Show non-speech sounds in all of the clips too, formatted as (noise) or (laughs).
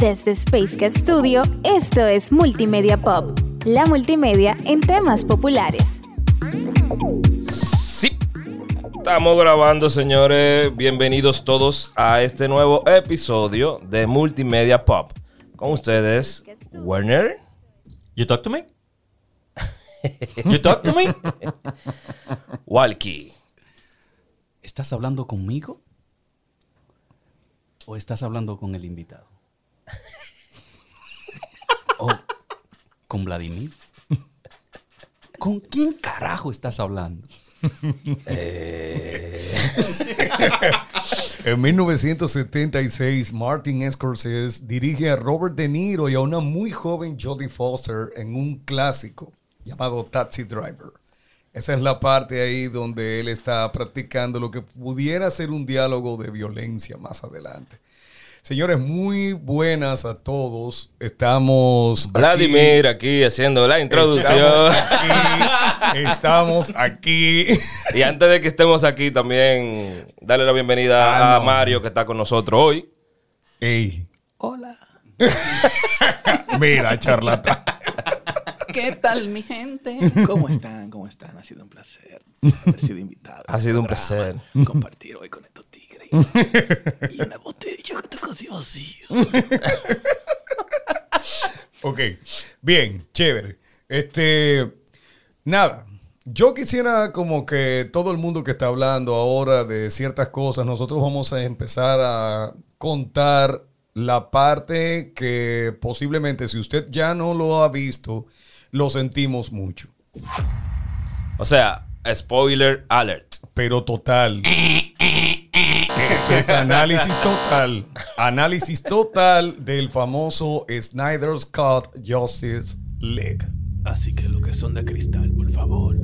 Desde Space Studio, esto es Multimedia Pop, la multimedia en temas populares. Sí, estamos grabando, señores. Bienvenidos todos a este nuevo episodio de Multimedia Pop. Con ustedes, Werner. You talk to me? You talk to me? Walkie. ¿Estás hablando conmigo? ¿O estás hablando con el invitado? Con Vladimir? ¿Con quién carajo estás hablando? En 1976, Martin Scorsese dirige a Robert De Niro y a una muy joven Jodie Foster en un clásico llamado Taxi Driver. Esa es la parte ahí donde él está practicando lo que pudiera ser un diálogo de violencia más adelante. Señores, muy buenas a todos. Estamos. aquí- Vladimir aquí haciendo la introducción. Estamos aquí. Estamos aquí. Y antes de que estemos aquí, también darle la bienvenida Ah, a no. Mario, que está con nosotros hoy. Ey, Hola. (laughs) mira, charlatán. ¿Qué tal, mi gente? ¿Cómo están? ¿Cómo están? Ha sido un placer haber sido invitado. Ha este sido un placer. Compartir hoy con estos tigres. (laughs) Y una botella que te casi vacío. (laughs) Ok, bien, chévere. Este, nada, yo quisiera como que todo el mundo que está hablando ahora de ciertas cosas, nosotros vamos a empezar a contar la parte que posiblemente si usted ya no lo ha visto, lo sentimos mucho. O sea, spoiler alert. Pero total. (laughs) Es análisis total. Análisis total del famoso Snyder's Cut Justice League. Así que los que son de cristal, por favor,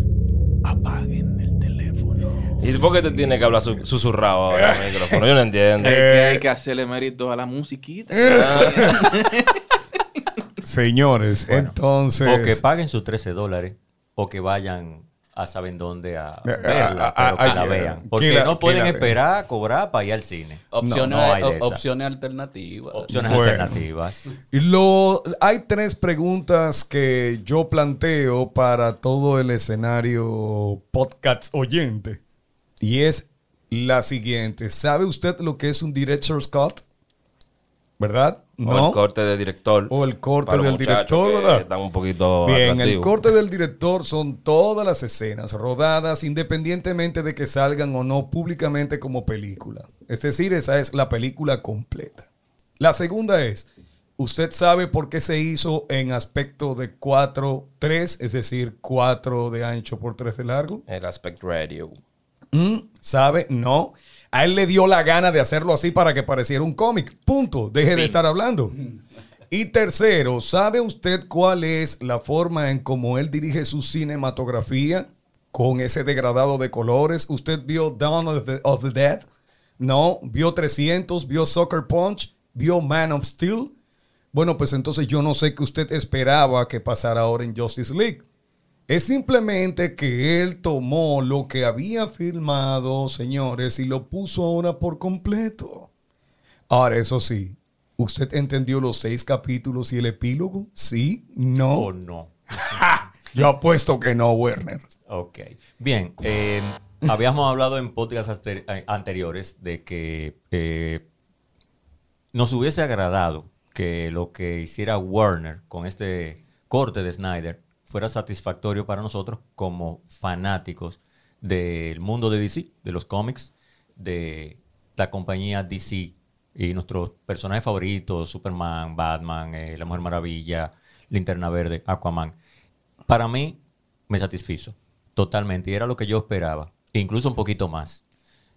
apaguen el teléfono. ¿Y por qué te tiene que hablar su- susurrado ahora al micrófono? Yo no entiendo. Es que hay que hacerle mérito a la musiquita. (laughs) Señores, entonces. O que paguen sus 13 dólares o que vayan a saben dónde a verla, a- pero a- que a- la vean. Porque que no pueden esperar a cobrar para ir al cine. Opciones, No, no opciones alternativas. Opciones Bueno. alternativas. Y Lo, hay tres preguntas que yo planteo para todo el escenario podcast oyente. Y es la siguiente. ¿Sabe usted lo que es un director's cut? ¿Verdad? O el corte de director. O el corte del director, ¿verdad? Un poquito Bien, el corte del (laughs) director son todas las escenas rodadas independientemente de que salgan o no públicamente como película. Es decir, esa es la película completa. La segunda es, ¿usted sabe por qué se hizo en aspecto de 4-3, es decir, 4 de ancho por 3 de largo? El aspect radio. Mm, ¿Sabe? No. A él le dio la gana de hacerlo así para que pareciera un cómic. Punto. Deje de estar hablando. Y tercero, ¿sabe usted cuál es la forma en cómo él dirige su cinematografía con ese degradado de colores? ¿Usted vio Dawn of the, of the Dead? No. ¿Vio 300? ¿Vio Soccer Punch? ¿Vio Man of Steel? Bueno, pues entonces yo no sé qué usted esperaba que pasara ahora en Justice League. Es simplemente que él tomó lo que había filmado, señores, y lo puso ahora por completo. Ahora, eso sí, ¿usted entendió los seis capítulos y el epílogo? ¿Sí? ¿No? O no. (laughs) Yo apuesto que no, Werner. Ok. Bien. eh, habíamos hablado en podcasts eh, anteriores de que eh, nos hubiese agradado que lo que hiciera Warner con este corte de Snyder fuera satisfactorio para nosotros como fanáticos del mundo de DC, de los cómics, de la compañía DC y nuestros personajes favoritos, Superman, Batman, eh, La Mujer Maravilla, Linterna Verde, Aquaman. Para mí me satisfizo totalmente y era lo que yo esperaba, incluso un poquito más.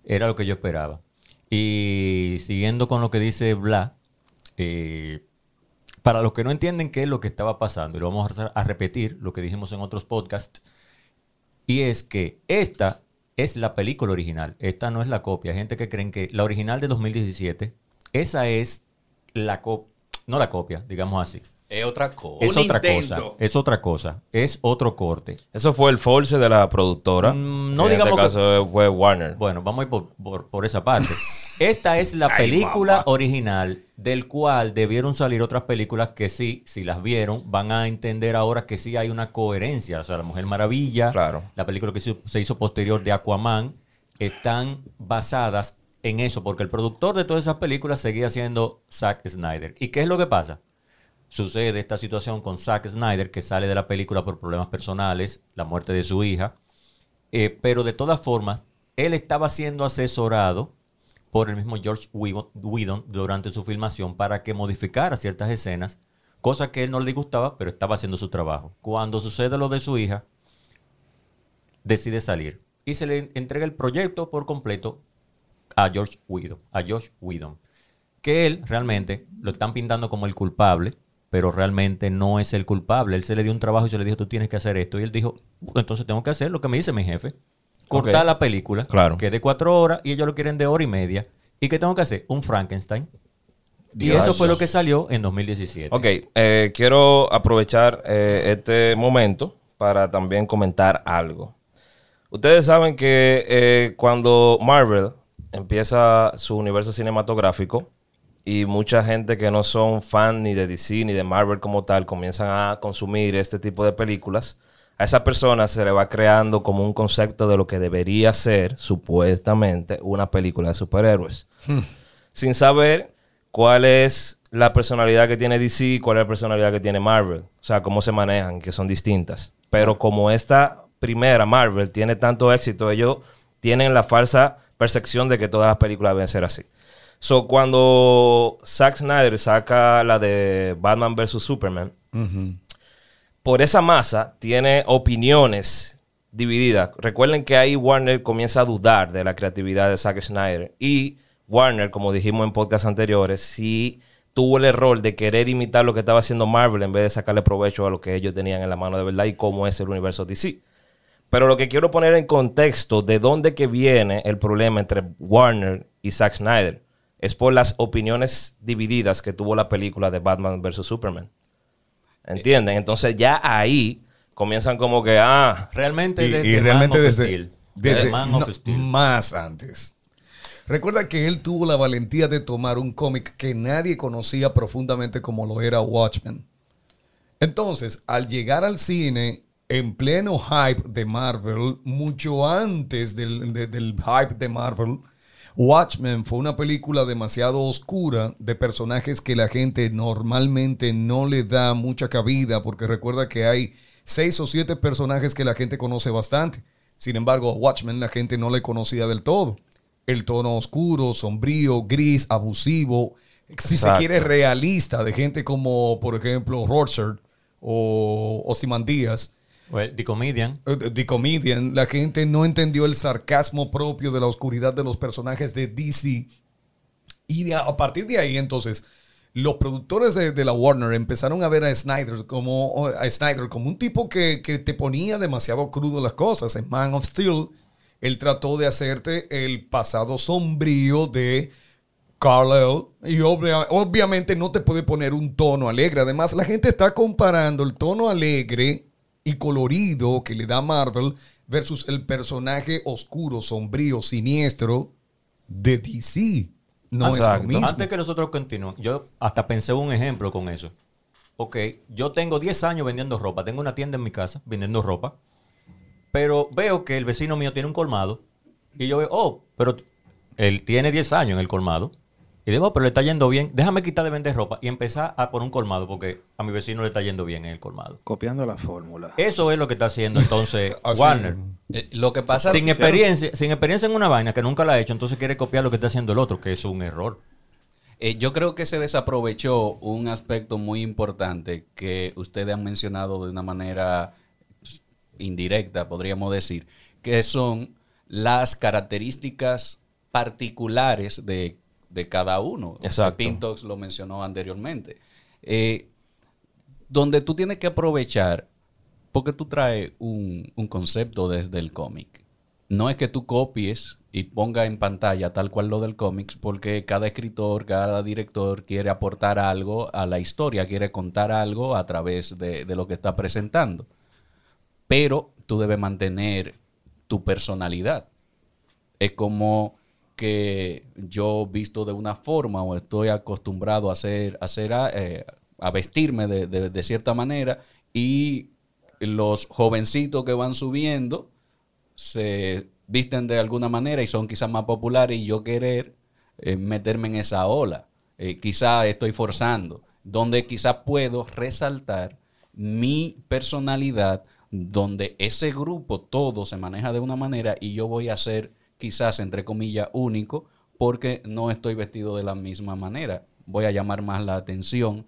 Era lo que yo esperaba. Y siguiendo con lo que dice Bla, eh, para los que no entienden qué es lo que estaba pasando, y lo vamos a, repetir, lo que dijimos en otros podcasts, y es que esta es la película original, esta no es la copia. Hay gente que creen que la original de 2017, esa es la copia, no la copia, digamos así. Es otra cosa. Es otra cosa, es otra cosa, es otro corte. Eso fue el force de la productora. Mm, no en digamos que- este caso fue Warner. Bueno, vamos a ir por, por- por esa parte. (laughs) Esta es la película original del cual debieron salir otras películas que sí, si las vieron, van a entender ahora que sí hay una coherencia. O sea, La Mujer Maravilla, Claro. la película que se hizo- se hizo posterior de Aquaman, están basadas en eso, porque el productor de todas esas películas seguía siendo Zack Snyder. ¿Y qué es lo que pasa? Sucede esta situación con Zack Snyder, que sale de la película por problemas personales, la muerte de su hija, eh, pero de todas formas, él estaba siendo asesorado por el mismo George Whedon durante su filmación para que modificara ciertas escenas, cosa que él no le gustaba, pero estaba haciendo su trabajo. Cuando sucede lo de su hija, decide salir y se le entrega el proyecto por completo a George Whedon, a Whedon, que él realmente lo están pintando como el culpable, pero realmente no es el culpable. Él se le dio un trabajo y se le dijo, tú tienes que hacer esto. Y él dijo, "Bueno, entonces tengo que hacer lo que me dice mi jefe. Cortar la película, Claro. que es de cuatro horas y ellos lo quieren de hora y media. ¿Y qué tengo que hacer? Un Frankenstein. Y eso fue lo que salió en 2017. Ok, eh, quiero aprovechar eh, este momento para también comentar algo. Ustedes saben que eh, cuando Marvel empieza su universo cinematográfico y mucha gente que no son fan ni de DC ni de Marvel como tal comienzan a consumir este tipo de películas, a esa persona se le va creando como un concepto de lo que debería ser supuestamente una película de superhéroes sin saber cuál es la personalidad que tiene DC y cuál es la personalidad que tiene Marvel. O sea, cómo se manejan, que son distintas. Pero como esta primera Marvel tiene tanto éxito, ellos tienen la falsa percepción de que todas las películas deben ser así. So, cuando Zack Snyder saca la de Batman vs. Superman, por esa masa tiene opiniones divididas. Recuerden que ahí Warner comienza a dudar de la creatividad de Zack Snyder. Y Warner, como dijimos en podcasts anteriores, sí tuvo el error de querer imitar lo que estaba haciendo Marvel en vez de sacarle provecho a lo que ellos tenían en la mano de verdad y cómo es el universo DC. Pero lo que quiero poner en contexto de dónde que viene el problema entre Warner y Zack Snyder es por las opiniones divididas que tuvo la película de Batman vs. Superman. ¿Entienden? Entonces ya ahí comienzan como que, ah, Realmente Y, desde y Man realmente of desde, Steel. desde- Desde Man of no, Steel. más antes. Recuerda que él tuvo la valentía de tomar un cómic que nadie conocía profundamente como lo era Watchmen. Entonces, al llegar al cine en pleno hype de Marvel, mucho antes del, de- del hype de Marvel, Watchmen fue una película demasiado oscura de personajes que la gente normalmente no le da mucha cabida, porque recuerda que hay seis o siete personajes que la gente conoce bastante. Sin embargo, a Watchmen la gente no le conocía del todo. El tono oscuro, sombrío, gris, abusivo, si se quiere realista, de gente como, por ejemplo, Rorschach o Ozymandias. Well, The Comedian. Eh, The Comedian, la gente no entendió el sarcasmo propio de la oscuridad de los personajes de DC. Y a partir de ahí, entonces, los productores de, la Warner empezaron a ver a Snyder como, a Snyder como un tipo que, que te ponía demasiado crudo las cosas. En Man of Steel, él trató de hacerte el pasado sombrío de Carlisle y obvia- obviamente no te puede poner un tono alegre. Además, la gente está comparando el tono alegre y colorido que le da Marvel versus el personaje oscuro, sombrío, siniestro de DC. No es Exacto. lo mismo. Antes que nosotros continúen, yo hasta pensé un ejemplo con eso. Ok, yo tengo 10 años vendiendo ropa, tengo una tienda en mi casa vendiendo ropa, pero veo que el vecino mío tiene un colmado y yo veo, oh, pero él tiene 10 años en el colmado. Y digo, oh, pero le está yendo bien, déjame quitar de vender ropa y empezar a por un colmado porque a mi vecino le está yendo bien en el colmado. Copiando la fórmula. Eso es lo que está haciendo entonces (laughs) Así. Warner. Eh, lo que pasa Sin experiencia, sin experiencia en una vaina que nunca la ha hecho, entonces quiere copiar lo que está haciendo el otro, que es un error. Eh, yo creo que se desaprovechó un aspecto muy importante que ustedes han mencionado de una manera indirecta, podríamos decir, que son las características particulares de, de cada uno. Exacto. Pintox lo mencionó anteriormente. Eh, donde tú tienes que aprovechar, porque tú traes un, un concepto desde el cómic. No es que tú copies y ponga en pantalla tal cual lo del cómics, porque cada escritor, cada director quiere aportar algo a la historia, quiere contar algo a través de, de lo que está presentando. Pero tú debes mantener tu personalidad. Es como que yo visto de una forma o estoy acostumbrado a hacer, a, eh, vestirme de cierta manera y los jovencitos que van subiendo se visten de alguna manera y son quizás más populares y yo querer eh, meterme en esa ola. Eh, quizás estoy forzando, donde quizás puedo resaltar mi personalidad, donde ese grupo todo se maneja de una manera y yo voy a ser quizás, entre comillas, único porque no estoy vestido de la misma manera. Voy a llamar más la atención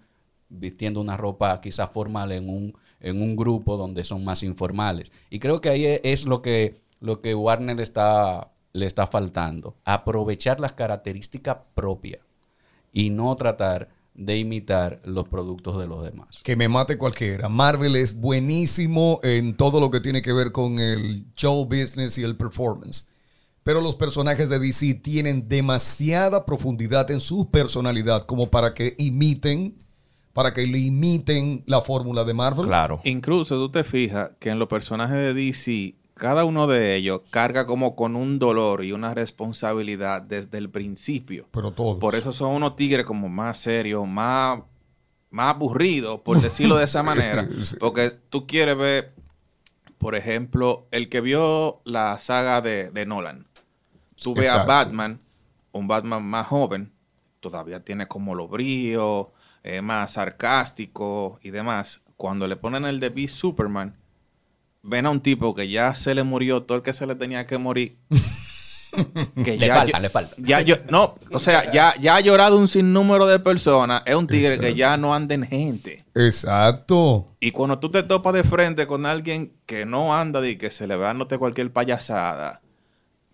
vistiendo una ropa quizás formal en un, en un grupo donde son más informales. Y creo que ahí es lo que, lo que Warner está, le está faltando. Aprovechar las características propias y no tratar de imitar los productos de los demás. Que me mate cualquiera. Marvel es buenísimo en todo lo que tiene que ver con el show business y el performance. Pero los personajes de DC tienen demasiada profundidad en su personalidad como para que imiten, para que le imiten la fórmula de Marvel. Claro. Incluso tú te fijas que en los personajes de DC, cada uno de ellos carga como con un dolor y una responsabilidad desde el principio. Pero todos. Por eso son unos tigres como más serios, más, más aburridos, por (laughs) decirlo de esa manera. Sí. Porque tú quieres ver, por ejemplo, el que vio la saga de, de Nolan. Tú ves a Exacto. Batman, un Batman más joven, todavía tiene como los bríos, eh, más sarcástico y demás. Cuando le ponen el de Beast Superman, ven a un tipo que ya se le murió todo el que se le tenía que morir. (laughs) que Le falta, le falta. Ya yo, no, o sea, ya, ya ha llorado un sinnúmero de personas. Es un tigre que ya no anda en gente. Exacto. Y cuando tú te topas de frente con alguien que no anda y que se le va dándote cualquier payasada,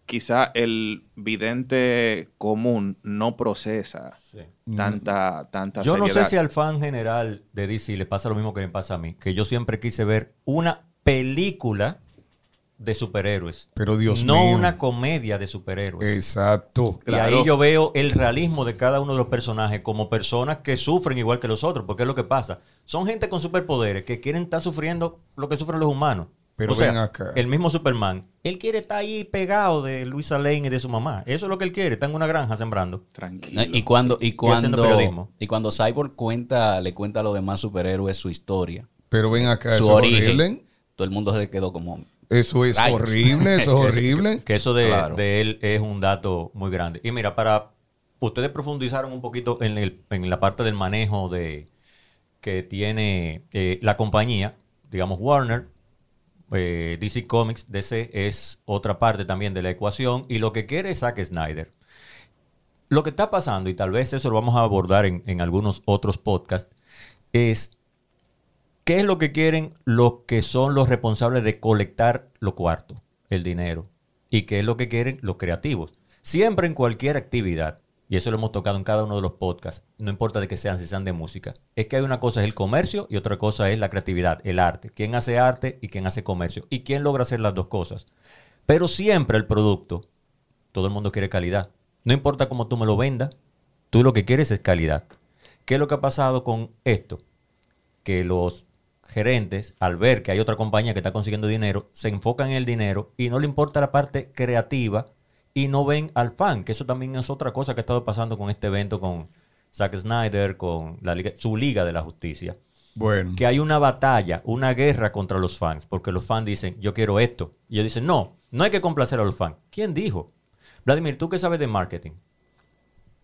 quizá el vidente común no procesa tanta, tanta Yo no sé si al fan general de DC le pasa lo mismo que me pasa a mí, que yo siempre quise ver una película de superhéroes. Pero Dios no mío. una comedia de superhéroes. Exacto. Y ahí yo veo el realismo de cada uno de los personajes como personas que sufren igual que los otros, porque es lo que pasa. Son gente con superpoderes que quieren estar sufriendo lo que sufren los humanos. Pero o sea, ven acá. el mismo Superman, él quiere estar ahí pegado de Luisa Lane y de su mamá. Eso es lo que él quiere, está en una granja sembrando. Tranquilo. Y cuando, y cuando, periodismo. y cuando Cyborg cuenta, le cuenta a los demás superhéroes su historia, Pero ven acá, su eso es origen, horrible. todo el mundo se quedó como... Eso es Rayos. horrible, eso es (laughs) horrible. Que eso de, Claro. de él es un dato muy grande. Y mira, para ustedes profundizaron un poquito en, el- en la parte del manejo de que tiene eh, la compañía, digamos Warner, eh, DC Comics, DC es otra parte también de la ecuación y lo que quiere es Zack Snyder. Lo que está pasando, y tal vez eso lo vamos a abordar en, en algunos otros podcasts, es ¿Qué es lo que quieren los que son los responsables de colectar los cuartos, el dinero? ¿Y qué es lo que quieren los creativos? Siempre en cualquier actividad, y eso lo hemos tocado en cada uno de los podcasts, no importa de que sean, si sean de música, es que hay una cosa es el comercio y otra cosa es la creatividad, el arte. ¿Quién hace arte y quién hace comercio? ¿Y quién logra hacer las dos cosas? Pero siempre el producto, todo el mundo quiere calidad. No importa cómo tú me lo vendas, tú lo que quieres es calidad. ¿Qué es lo que ha pasado con esto? que los gerentes, al ver que hay otra compañía que está consiguiendo dinero, se enfocan en el dinero y no le importa la parte creativa y no ven al fan, que eso también es otra cosa que ha estado pasando con este evento con Zack Snyder, con la liga- su Liga de la Justicia. Bueno. Que hay una batalla, una guerra contra los fans, porque los fans dicen, yo quiero esto. Y ellos dicen, no, no hay que complacer a los fans. ¿Quién dijo? Vladimir, tú que sabes de marketing.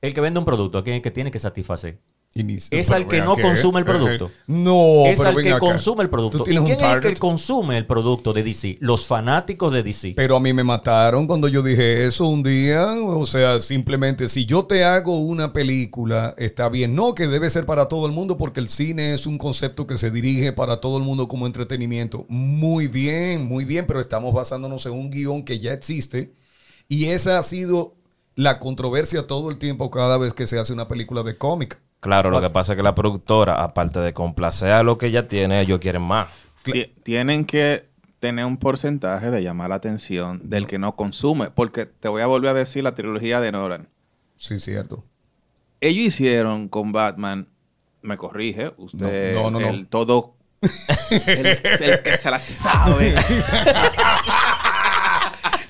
El que vende un producto, ¿a quién es el que tiene que satisfacer? Es pero al que no consume el producto. No, es pero al que acá. consume el producto. ¿Y quién es el que consume el producto de DC? Los fanáticos de DC. Pero a mí me mataron cuando yo dije eso un día. O sea, simplemente si yo te hago una película, está bien. No, que debe ser para todo el mundo porque el cine es un concepto que se dirige para todo el mundo como entretenimiento. Muy bien, muy bien, pero estamos basándonos en un guion que ya existe. Y esa ha sido la controversia todo el tiempo cada vez que se hace una película de cómic. Claro, lo que pasa es que la productora, aparte de complacer a lo que ya tiene, ellos quieren más. Ti- Tienen que tener un porcentaje de llamar la atención del que no consume. Porque te voy a volver a decir la trilogía de Nolan. Sí, cierto. Ellos hicieron con Batman, me corrige, usted, No, no, no, no. el todo, el, el que se la sabe. (laughs)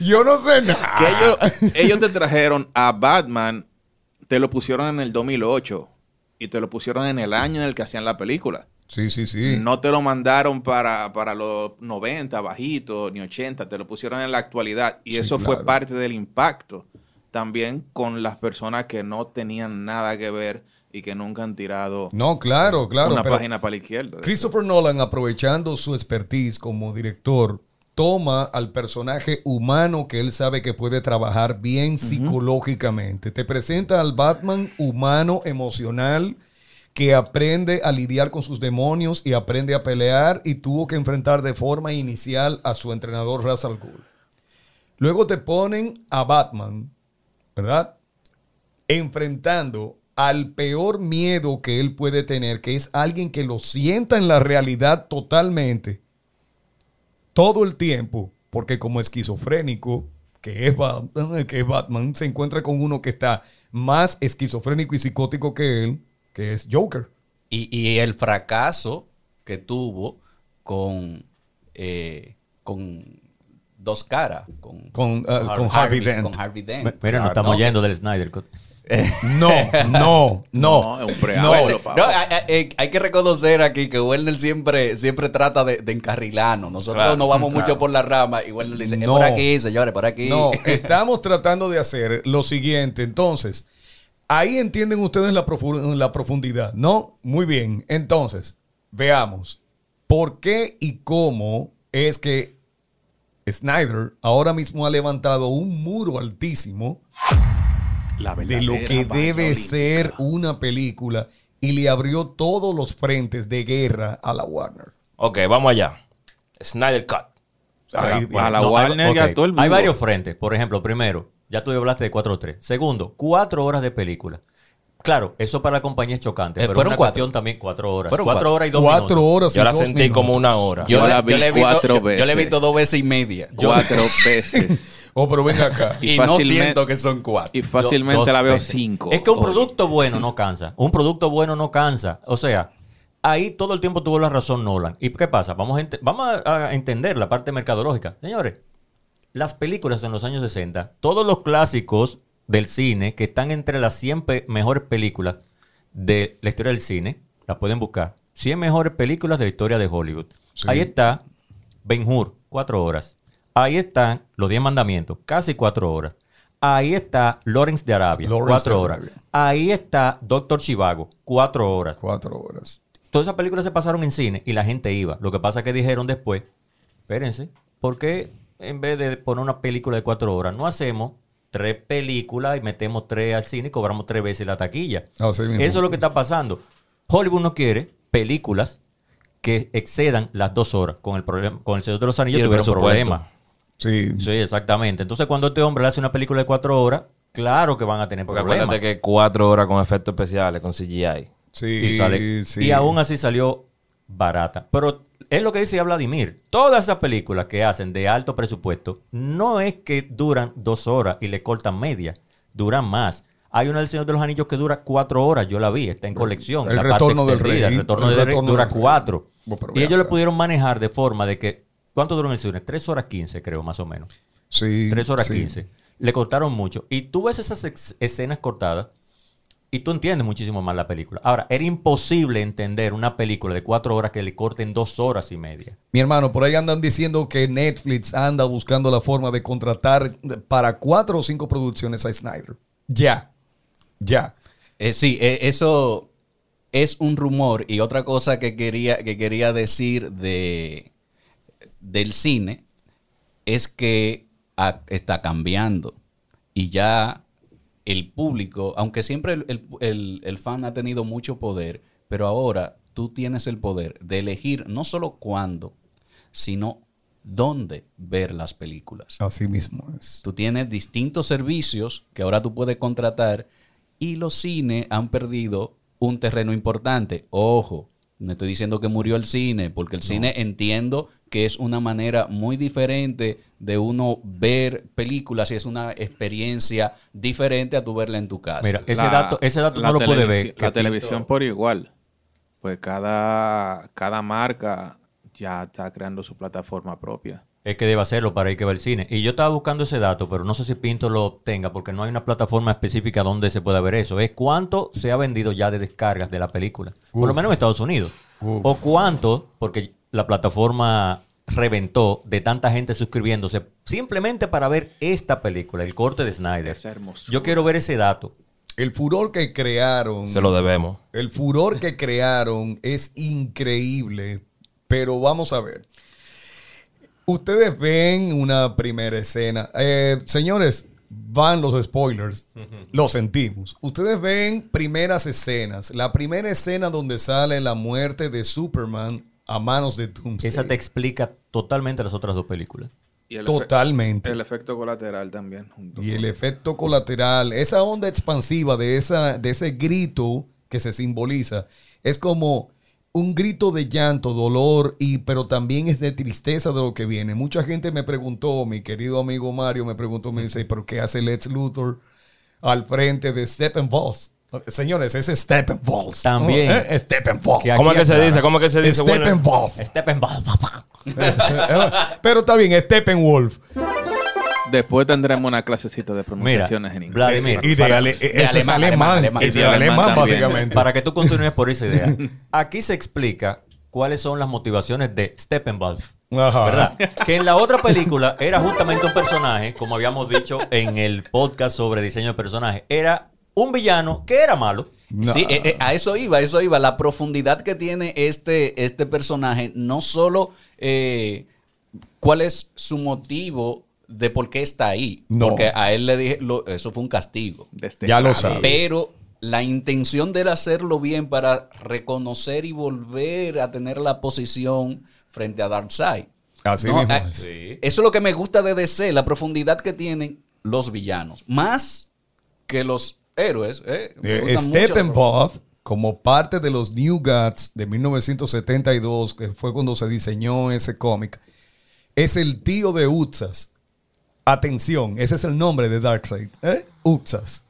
Yo no sé nada. Que ellos, ellos te trajeron a Batman, te lo pusieron en el 2008 y te lo pusieron en el año en el que hacían la película. Sí, sí, sí. No te lo mandaron para, para los 90, bajito, ni 80, te lo pusieron en la actualidad. Y Sí, eso claro. fue parte del impacto también con las personas que no tenían nada que ver y que nunca han tirado No, claro, claro. una página para la izquierda. Christopher Nolan, aprovechando su expertise como director, toma al personaje humano que él sabe que puede trabajar bien psicológicamente. Te presenta al Batman humano, emocional, que aprende a lidiar con sus demonios y aprende a pelear y tuvo que enfrentar de forma inicial a su entrenador Ra's al Ghul. Luego te ponen a Batman, ¿verdad? enfrentando al peor miedo que él puede tener, que es alguien que lo sienta en la realidad totalmente, todo el tiempo, porque como esquizofrénico, que es Batman, que es Batman se encuentra con uno que está más esquizofrénico y psicótico que él, que es Joker. Y, y el fracaso que tuvo con, eh, con dos caras, con, Con, uh, con Harvey Dent. con Harvey Dent. Mira, nos Claro, estamos yendo del Snyder Cut. (laughs) No, no, no. No, es un preámbulo, No, no, hay, hay- hay que reconocer aquí que Werner siempre, siempre trata de, de encarrilarnos. Nosotros Claro, nos vamos mucho por la rama y Werner dice, es No. por aquí, señores, por aquí. No, (laughs) estamos tratando de hacer lo siguiente. Entonces, ahí entienden ustedes la, profu- la profundidad, ¿no? Muy bien. Entonces, veamos. ¿Por qué y cómo es que Snyder ahora mismo ha levantado un muro altísimo La de lo que debe ser una película y le abrió todos los frentes de guerra a la Warner? Ok, vamos allá. Snyder Cut. Ahí- a la No, Warner hay, y a ok. todo el Hay mundo. varios frentes. Por ejemplo, primero, ya tú hablaste de 4-3. Segundo, cuatro horas de película. Claro, eso para la compañía es chocante. Eh, pero fueron una cuatro. cuestión también cuatro horas. Fueron cuatro cuatro. horas y dos Cuatro minutos. horas. Yo la sentí minutos. como una hora. Yo la vi le he visto- cuatro yo- Yo le he veces. visto dos veces y media. (laughs) Cuatro (laughs) veces. Oh, pero venga acá. y y no siento que son cuatro. Y fácilmente la veo veces. cinco. Es que un Oye. producto bueno no cansa. Un producto bueno no cansa. O sea, ahí todo el tiempo tuvo la razón Nolan. ¿Y qué pasa? Vamos a, vamos a entender la parte mercadológica. Señores, las películas en los años 60, todos los clásicos del cine que están entre las 100 pe- mejores películas de la historia del cine, las pueden buscar. 100 mejores películas de la historia de Hollywood. Sí. Ahí está Ben Hur, cuatro horas. Ahí están Los Diez Mandamientos, casi cuatro horas. Ahí está Lawrence de Arabia, Lawrence cuatro de horas. Arabia. Ahí está Doctor Chivago, cuatro horas. Cuatro horas. Todas esas películas se pasaron en cine y la gente iba. Lo que pasa es que dijeron después, espérense, ¿por qué en vez de poner una película de cuatro horas, no hacemos tres películas y metemos tres al cine y cobramos tres veces la taquilla? Mismo. Eso es lo que está pasando. Hollywood no quiere películas que excedan las dos horas. Con el problema, con el Señor de los Anillos tuvieron problemas. Sí. Sí, exactamente. Entonces, cuando este hombre le hace una película de cuatro horas, claro que van a tener Porque problemas. acuérdate que cuatro horas con efectos especiales, con CGI. Sí, y, sale- sí. y aún así salió barata. Pero es lo que dice Vladimir. Todas esas películas que hacen de alto presupuesto no es que duran dos horas y le cortan media. Duran más. Hay una del Señor de los Anillos que dura cuatro horas. Yo la vi. Está en colección. El la Retorno del extendida, Rey. El retorno El del Rey Retorno dura del Rey. cuatro. Bueno, y ellos le pudieron manejar de forma de que... ¿Cuánto duró en el cine? Tres horas quince, creo, más o menos. Sí, 3 horas sí. 15. Le cortaron mucho. Y tú ves esas escenas cortadas y tú entiendes muchísimo más la película. Ahora, era imposible entender una película de 4 horas que le corten 2 horas y media. Mi hermano, por ahí andan diciendo que Netflix anda buscando la forma de contratar para cuatro o cinco producciones a Snyder. Ya. Ya. Eh, sí, eh, eso es un rumor. Y otra cosa que quería, que quería decir de, del cine es que está cambiando. Y ya el público, aunque siempre el, el- el- el fan ha tenido mucho poder, pero ahora tú tienes el poder de elegir no solo cuándo, sino dónde ver las películas. Así mismo es. Tú tienes distintos servicios que ahora tú puedes contratar y los cines han perdido un terreno importante. Ojo, no estoy diciendo que murió el cine, porque el cine entiendo que es una manera muy diferente de uno ver películas y es una experiencia diferente a tu verla en tu casa. Mira, ese La- dato, ese dato la no lo puede ver. La televisión por igual. Pues cada, cada marca ya está creando su plataforma propia. es que debe hacerlo para ir que va al cine. Y yo estaba buscando ese dato, pero no sé si Pinto lo obtenga porque no hay una plataforma específica donde se pueda ver eso. Es cuánto se ha vendido ya de descargas de la película. Por lo menos en Estados Unidos. O cuánto, porque la plataforma reventó de tanta gente suscribiéndose simplemente para ver esta película, el corte de Snyder. Es hermoso. Yo quiero ver ese dato. El furor que crearon. Se lo debemos. El furor que crearon es increíble. Pero vamos a ver. Ustedes ven una primera escena. Eh, señores, van los spoilers. Lo sentimos. Ustedes ven primeras escenas. La primera escena donde sale la muerte de Superman a manos de Doomsday. Esa te explica totalmente las otras dos películas. Y el efe- Totalmente. El efecto colateral también. junto Y con- el efecto colateral, esa onda expansiva de, esa, de ese grito que se simboliza, es como un grito de llanto, dolor, y, pero también es de tristeza de lo que viene. Mucha gente me preguntó, mi querido amigo Mario me preguntó, me dice, ¿pero qué hace Lex Luthor al frente de Steppenwolf? Señores, es Steppenwolf. También. ¿Eh? Steppenwolf. Que ¿Cómo es que se dice? ¿Cómo es que se dice? Steppenwolf. Steppenwolf. (laughs) pero está bien, Steppenwolf. Después tendremos una clasecita de Mira, pronunciaciones en inglés. Vladimir, Y de, ale- eso es alemán, alemán, alemán, y alemán. de Y de alemán, básicamente. para que tú continúes por esa idea. (laughs) Aquí se explica cuáles son las motivaciones de Steppenwolf. Ajá. ¿Verdad? Que en la otra película era justamente un personaje, como habíamos dicho en el podcast sobre diseño de personaje, era un villano que era malo. No. Sí, eh, eh, a eso iba, a eso iba. La profundidad que tiene este, este personaje, no solo eh, cuál es su motivo de por qué está ahí. No. Porque a él le dije, lo- eso fue un castigo. Ya lo sabes. Pero la intención de él hacerlo bien para reconocer y volver a tener la posición frente a Darkseid. Así No, mismo ah, es. Eso es lo que me gusta de DC, la profundidad que tienen los villanos. Más que los héroes. ¿eh? Eh. Steppenwolf, como parte de los New Gods de 1972, que fue cuando se diseñó ese cómic, es el tío de Utsas. Atención, ese es el nombre de Darkseid. ¿eh? Utsas.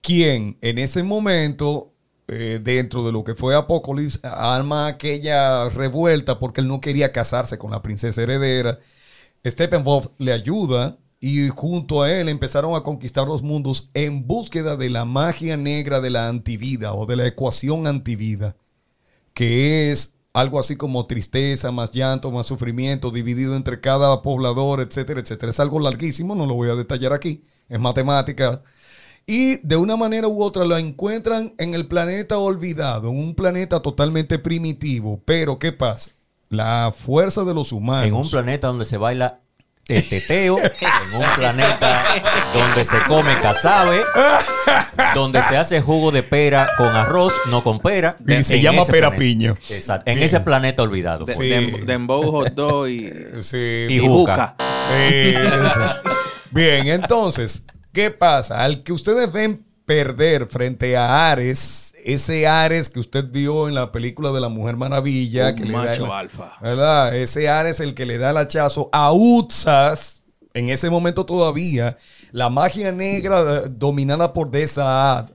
Quien en ese momento, eh, dentro de lo que fue Apocalypse, arma aquella revuelta porque él no quería casarse con la princesa heredera. Steppenwolf le ayuda y junto a él empezaron a conquistar los mundos en búsqueda de la magia negra de la antivida o de la ecuación antivida, que es algo así como tristeza, más llanto, más sufrimiento, dividido entre cada poblador, etcétera, etcétera. Es algo larguísimo, no lo voy a detallar aquí, es matemática. Y de una manera u otra lo encuentran en el planeta olvidado, en un planeta totalmente primitivo. Pero, ¿qué pasa? La fuerza de los humanos. En un planeta donde se baila teteteo, en un planeta donde se come casabe, donde se hace jugo de pera con arroz, no con pera. Y se En llama ese pera planeta. piña. Exacto, en ese planeta olvidado. De, pues. dem- Dembow, hot dog y, Sí, Y y juca. Sí, sí. Bien, entonces, ¿qué pasa? Al que ustedes ven perder frente a Ares, ese Ares que usted vio en la película de la Mujer Maravilla, Un que le macho da, alfa. ¿verdad? Ese Ares el que le da el hachazo a Utsas, en ese momento todavía, la magia negra eh, dominada por Desaad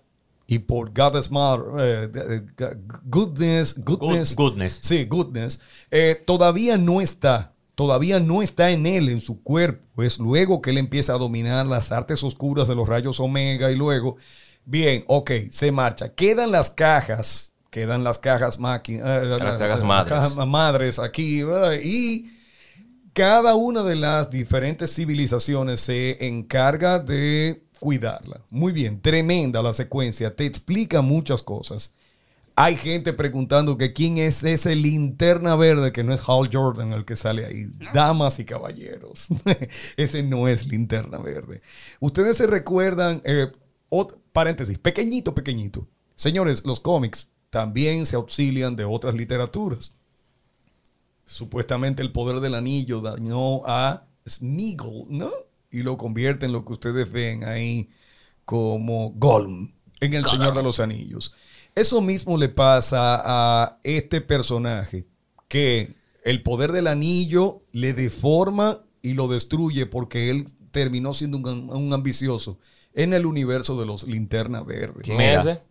y por Goddess Mother, eh, eh, Goodness, Goodness, Good- goodness. Sí, goodness. Eh, todavía no está. Todavía no está en él, en su cuerpo. Es luego que él empieza a dominar las artes oscuras de los rayos omega y luego, bien, ok, se marcha. Quedan las cajas, quedan las cajas máquinas, Las cajas madres. madres aquí, ¿verdad? y cada una de las diferentes civilizaciones se encarga de cuidarla. Muy bien, tremenda la secuencia, te explica muchas cosas. Hay gente preguntando que quién es ese linterna verde que no es Hal Jordan el que sale ahí. Damas y caballeros. (laughs) ese no es linterna verde. Ustedes se recuerdan, eh, ot- paréntesis, pequeñito, pequeñito. Señores, los cómics también se auxilian de otras literaturas. Supuestamente el poder del anillo dañó a Smeagol, ¿no? Y lo convierte en lo que ustedes ven ahí como Gollum en El Señor de los Anillos. Eso mismo le pasa a este personaje, que el poder del anillo le deforma y lo destruye porque él terminó siendo un, un ambicioso en el universo de los linterna verdes. ¿Quién Mira. es ese?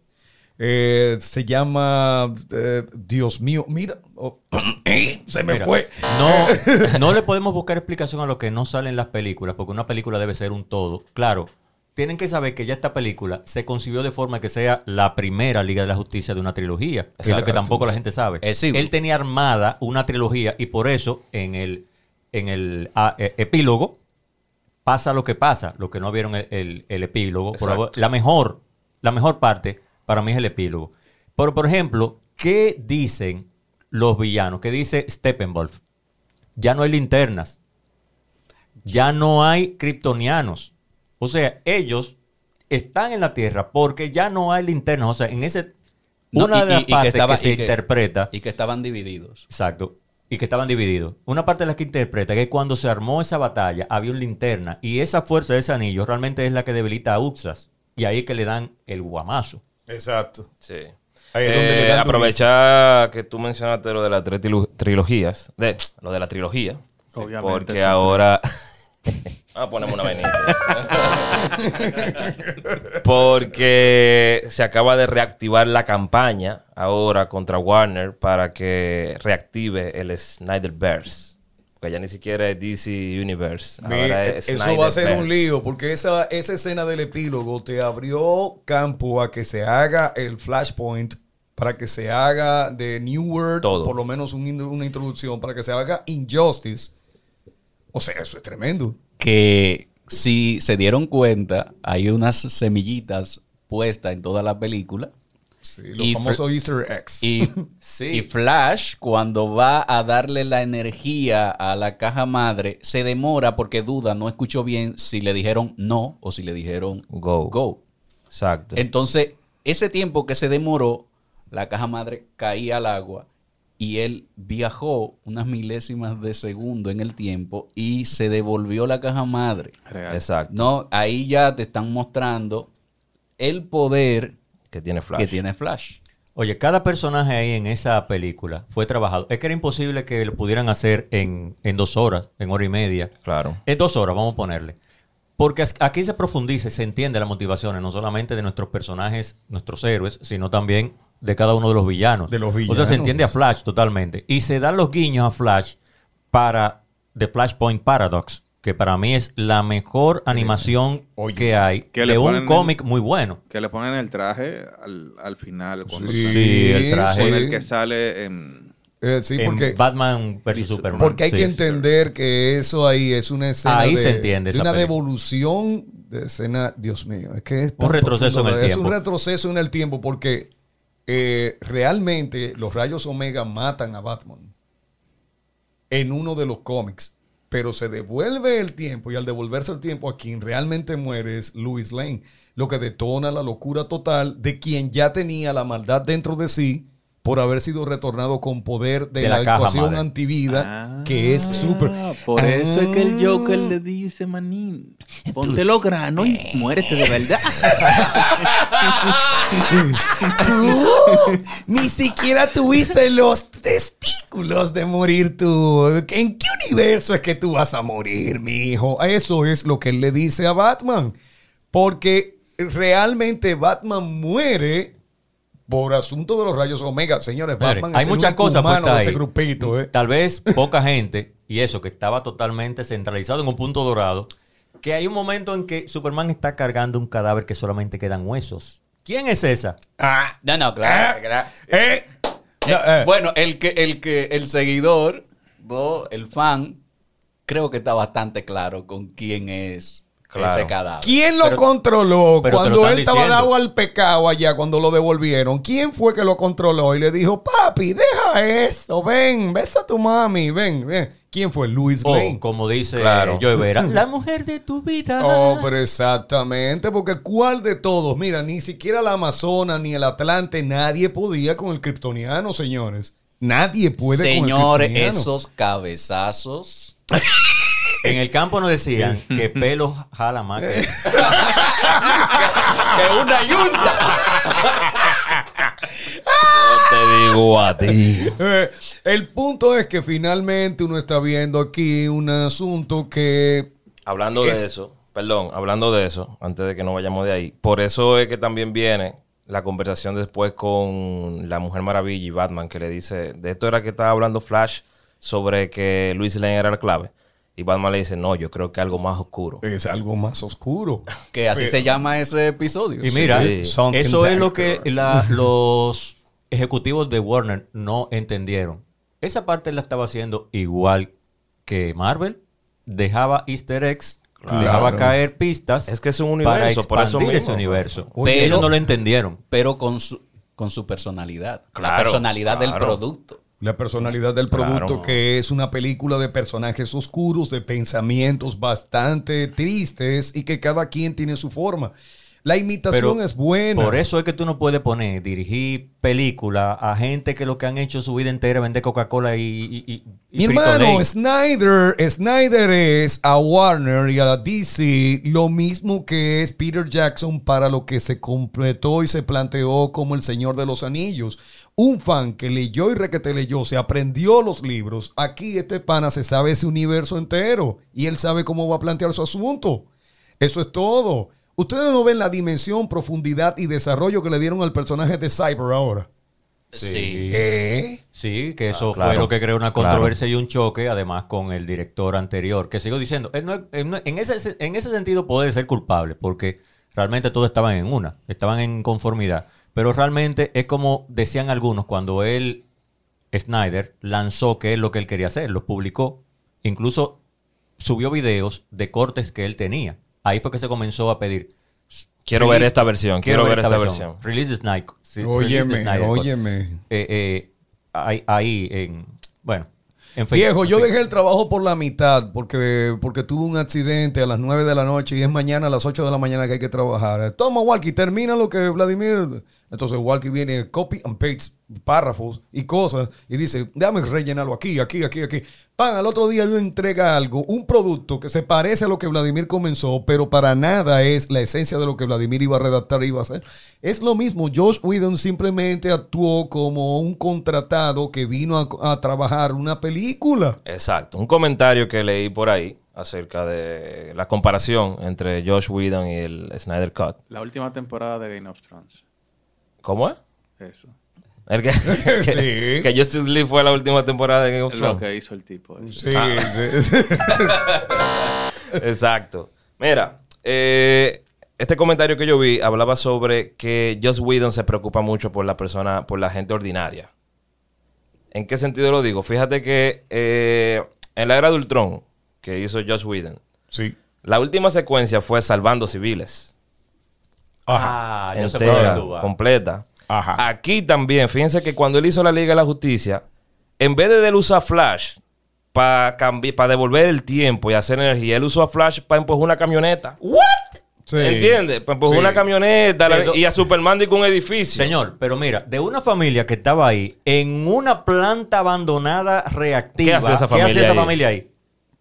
Eh, se llama eh, Dios mío, mira, oh, (clears throat) se me Mira, fue. No, (laughs) no le podemos buscar explicación a lo que no sale en las películas, porque una película debe ser un todo. Claro, tienen que saber que ya esta película se concibió de forma que sea la primera Liga de la Justicia de una trilogía, es lo que tampoco la gente sabe. Es sí. Él tenía armada una trilogía y por eso en el, en el ah, eh, epílogo pasa lo que pasa, lo que no vieron el, el- el epílogo. Por la mejor, la mejor parte para mí es el epílogo. Por, por ejemplo, ¿qué dicen los villanos? ¿Qué dice Steppenwolf? Ya no hay linternas. Ya no hay kryptonianos. O sea, ellos están en la Tierra porque ya no hay linternas. O sea, en ese... No, una y- de las y- y que partes estaba- que se que- interpreta... Y que estaban divididos. Exacto. Y que estaban divididos. Una parte de la que interpreta que cuando se armó esa batalla había un linterna y esa fuerza de ese anillo realmente es la que debilita a Uxas. Y ahí es que le dan el guamazo. Exacto. Sí. Ahí es donde Eh, le dan aprovechar que tú mencionaste lo de las tres trilogías, de, lo de la trilogía, Obviamente porque ahora (laughs) Vamos a ponerme una venida. porque se acaba de reactivar la campaña ahora contra Warner para que reactive el Snyderverse. Porque ya ni siquiera es DC Universe. Mi- Ahora es eso va a ser un lío, porque esa, esa escena del epílogo te abrió campo a que se haga el Flashpoint, para que se haga de New World, Todo. por lo menos un una introducción, para que se haga Injustice. O sea, eso es tremendo. Que si se dieron cuenta, hay unas semillitas puestas en toda la película. Sí, los Y famosos Easter eggs. Y, (laughs) Sí. y Flash, cuando va a darle la energía a la caja madre, se demora porque duda, no escuchó bien si le dijeron no o si le dijeron Go. go. Exacto. Entonces, ese tiempo que se demoró, la caja madre caía al agua y él viajó unas milésimas de segundo en el tiempo y se devolvió la caja madre. Real. Exacto. No, ahí ya te están mostrando el poder Que tiene Flash. que tiene Flash. Oye, cada personaje ahí en esa película fue trabajado. Es que era imposible que lo pudieran hacer en, en dos horas, en hora y media. Claro. En dos horas, vamos a ponerle. Porque aquí se profundiza y se entiende las motivaciones, no solamente de nuestros personajes, nuestros héroes, sino también de cada uno de los villanos. De los O sea, villanos. se entiende a Flash totalmente. Y se dan los guiños a Flash para The Flashpoint Paradox, que para mí es la mejor animación Oye. que hay Que de un cómic muy bueno. Que le ponen el traje al, al final. Cuando Sí, Sí, el traje. Con el que sale en... Eh, sí, en porque, Batman vs Superman. porque hay Sí. que entender que eso ahí es una escena Ahí de, se entiende de una película. devolución de escena, Dios mío, es que es Un retroceso profundo, en el Es un tiempo. retroceso en el tiempo porque eh, realmente los rayos omega matan a Batman en uno de los cómics, pero se devuelve el tiempo y al devolverse el tiempo a quien realmente muere es Louis Lane, lo que detona la locura total de quien ya tenía la maldad dentro de sí por haber sido retornado con poder de, De la, la caja ecuación madre. antivida que es super. Ah, Por eso es que el Joker Ah. le dice, manín, ponte los granos y muérete de verdad. (laughs) Ni siquiera tuviste los testículos de morir tú. ¿En qué universo es que tú vas a morir, mi hijo? Eso es lo que él le dice a Batman. Porque realmente Batman muere por asunto de los rayos Omega. Señores, Batman hay es el muchas único cosas humano de ese grupito. ¿eh? Tal vez poca gente, y eso que estaba totalmente centralizado en un punto dorado, que hay un momento en que Superman está cargando un cadáver que solamente quedan huesos. ¿Quién es esa? Ah, No, no, claro. Ah, claro. eh, Eh, no, eh. Bueno, el que, el que, el seguidor, ¿no? el fan, creo que está bastante claro con quién es Claro. ese cadáver. ¿Quién lo Pero- controló pero cuando lo él estaba dado al pecado allá, cuando lo devolvieron? ¿Quién fue que lo controló y le dijo, papi, deja eso, ven, besa a tu mami, ven, ven? ¿Quién fue? Luis O, Lane. como dice Claro. Joe Vera, (laughs) la mujer de tu vida. Oh, pero exactamente, porque ¿cuál de todos? Mira, ni siquiera la Amazona ni el Atlante, nadie podía con el kryptoniano, señores. Nadie puede Señores, con el kryptoniano. esos cabezazos. (laughs) En el campo nos decían que pelo jala más que... (laughs) que una yunta. Yo te digo a ti. Eh, el punto es que finalmente uno está viendo aquí un asunto que Hablando de Es- eso, perdón, hablando de eso, antes de que nos vayamos de ahí, por eso es que también viene la conversación después con la Mujer Maravilla y Batman, que le dice, de esto era que estaba hablando Flash sobre que Luis Lane era la clave. Y Batman le dice, no, yo creo que algo más oscuro. Es algo más oscuro. (laughs) Que así se llama ese episodio. Y mira, Sí. Eso es lo que la- los ejecutivos de Warner no entendieron. Esa parte la estaba haciendo igual que Marvel. Dejaba easter eggs, Claro. dejaba caer pistas. Es que es un para universo, por eso expandir ese mismo. universo. Ellos pero- no lo entendieron. Pero con su, con su personalidad. la Claro, personalidad del producto. La personalidad del producto, Claro. que es una película de personajes oscuros, de pensamientos bastante tristes y que cada quien tiene su forma. La imitación Pero es buena. Por eso es que tú no puedes poner, dirigir película a gente que lo que han hecho su vida entera es vender Coca-Cola y, y, y- y Mi hermano. Snyder, Snyder es a Warner y a la DC lo mismo que es Peter Jackson para lo que se completó y se planteó como el Señor de los Anillos. Un fan que leyó y requete leyó, se aprendió los libros. Aquí este pana se sabe ese universo entero y él sabe cómo va a plantear su asunto. Eso es todo. Ustedes no ven la dimensión, profundidad y desarrollo que le dieron al personaje de Cyber ahora. Sí. ¿Eh? Sí, que eso claro. fue lo que creó una Claro. controversia y un choque, además con el director anterior, que sigo diciendo, él no es- él no- en, ese, en ese sentido puede ser culpable, porque realmente todos estaban en una, estaban en conformidad, pero realmente es como decían algunos cuando él, Snyder, lanzó que es lo que él quería hacer, lo publicó, incluso subió videos de cortes que él tenía. Ahí fue que se comenzó a pedir. Quiero ver esta versión, quiero ver esta versión. Release the Snyder. sí, release the Óyeme, Snyder óyeme. Eh, eh, ahí, ahí en. Bueno, en fin. Viejo, yo dejé el trabajo por la mitad porque, porque tuve un accidente a las 9 de la noche y es mañana a las 8 de la mañana que hay que trabajar. Toma, Walkie, termina lo que Vladimir. Entonces, Walkie viene, copy and paste párrafos y cosas y dice, déjame rellenarlo aquí, aquí, aquí, aquí. Pan, al otro día él le entrega algo, un producto que se parece a lo que Vladimir comenzó, pero para nada es la esencia de lo que Vladimir iba a redactar y iba a hacer. Es lo mismo, Josh Whedon simplemente actuó como un contratado que vino a, a trabajar una película. Exacto. Un comentario que leí por ahí acerca de la comparación entre Josh Whedon y el Snyder Cut. La última temporada de Game of Thrones. ¿Cómo es? Eso. El que, (laughs) que, Sí. que Justice League fue la última temporada de Game of Lo Thrones. que hizo el tipo. eso. Sí, sí. (laughs) Exacto. Mira, eh, este comentario que yo vi hablaba sobre que Joss Whedon se preocupa mucho por la persona, por la gente ordinaria. ¿En qué sentido lo digo? Fíjate que eh, en la era de Ultron, que hizo Joss Whedon, Sí. la última secuencia fue salvando civiles. Ah, ya sé por entera, vas. completa. Ajá. Aquí también, fíjense que cuando él hizo la Liga de la Justicia, en vez de él usar Flash para para devolver el tiempo y hacer energía, él usó a Flash para empujar una camioneta. Sí. ¿Entiendes? Para empujar Sí. una camioneta la- y a Superman con un edificio. Señor, pero mira, de una familia que estaba ahí en una planta abandonada reactiva. ¿Qué hace esa familia esa ahí? familia ahí?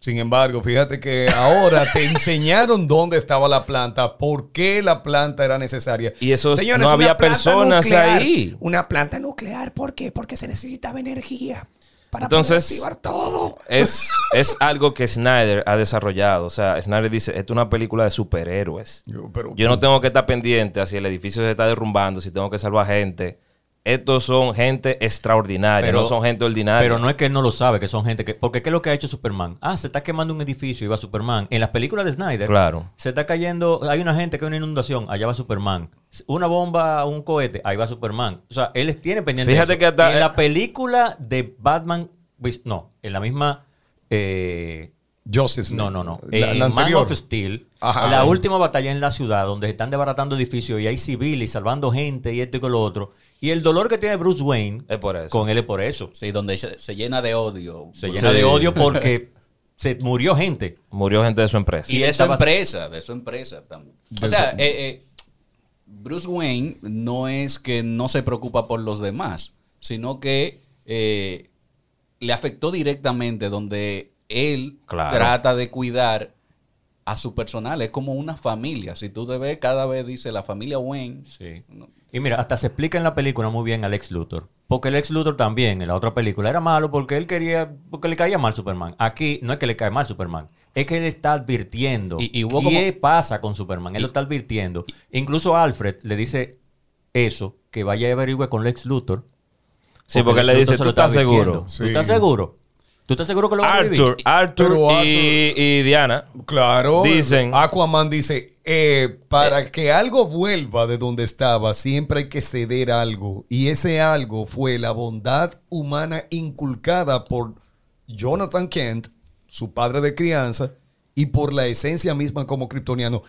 Sin embargo, fíjate que ahora te (laughs) enseñaron dónde estaba la planta, por qué la planta era necesaria. Y eso Señores, no había personas nuclear, ahí. Una planta nuclear, ¿por qué? Porque se necesitaba energía para Entonces- poder activar todo. Es, es algo que Snyder ha desarrollado. O sea, Snyder dice, esto es una película de superhéroes. Yo, pero- Yo no tengo que estar pendiente a si el edificio se está derrumbando, si tengo que salvar gente. Estos son gente extraordinaria, no son gente ordinaria. Pero no es que él no lo sabe, que son gente que. Porque ¿qué es lo que ha hecho Superman? Ah, se está quemando un edificio y va Superman. En las películas de Snyder, Claro. se está cayendo. Hay una gente que hay una inundación, allá va Superman. Una bomba, un cohete, ahí va Superman. O sea, él tiene pendiente. Fíjate eso. que hasta- en la película de Batman. pues, No, en la misma. eh, Justice no, no, no. La, En la Man of Steel, Ajá. la última batalla en la ciudad, donde se están desbaratando edificios y hay civiles salvando gente y esto y con lo otro. Y el dolor que tiene Bruce Wayne Es por eso. con él es por eso. Sí, donde se, se llena de odio. Se Sí. llena de odio porque (laughs) se murió gente. Murió gente de su empresa. Y de su empresa, de su empresa también. O sea, eh, eh, Bruce Wayne no es que no se preocupa por los demás, sino que eh, le afectó directamente donde él Claro. trata de cuidar a su personal. Es como una familia. Si tú te ves, cada vez dice la familia Wayne. Sí. No. Y mira, hasta se explica en la película muy bien al ex Luthor. Porque el ex Luthor también en la otra película era malo porque él quería, porque le caía mal Superman. Aquí no es que le cae mal Superman, es que él está advirtiendo Y- y hubo qué como- pasa con Superman. Él lo está advirtiendo. Incluso Alfred le dice, eso, que vaya y averigüe con Lex Luthor. Sí, porque él le dice, ¿tú lo está estás seguro? Sí. ¿Tú estás seguro? ¿Tú estás seguro que lo va a? Arthur, Arthur Pero y, y Diana. Claro. Dicen- Aquaman dice, eh, para que algo vuelva de donde estaba, siempre hay que ceder algo. Y ese algo fue la bondad humana inculcada por Jonathan Kent, su padre de crianza, y por la esencia misma como kryptoniano.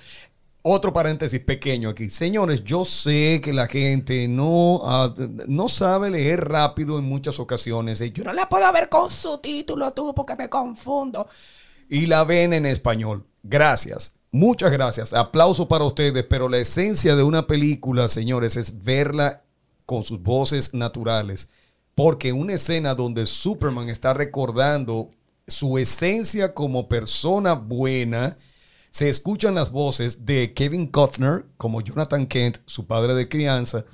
Otro paréntesis pequeño aquí. Señores, yo sé que la gente no, ah, no sabe leer rápido en muchas ocasiones. Eh, Yo no la puedo ver con su título, tú, porque me confundo. Y la ven en español. Gracias. Muchas gracias. Aplauso para ustedes. Pero la esencia de una película, señores, es verla con sus voces naturales. Porque una escena donde Superman está recordando su esencia como persona buena, se escuchan las voces de Kevin Costner como Jonathan Kent, su padre de crianza,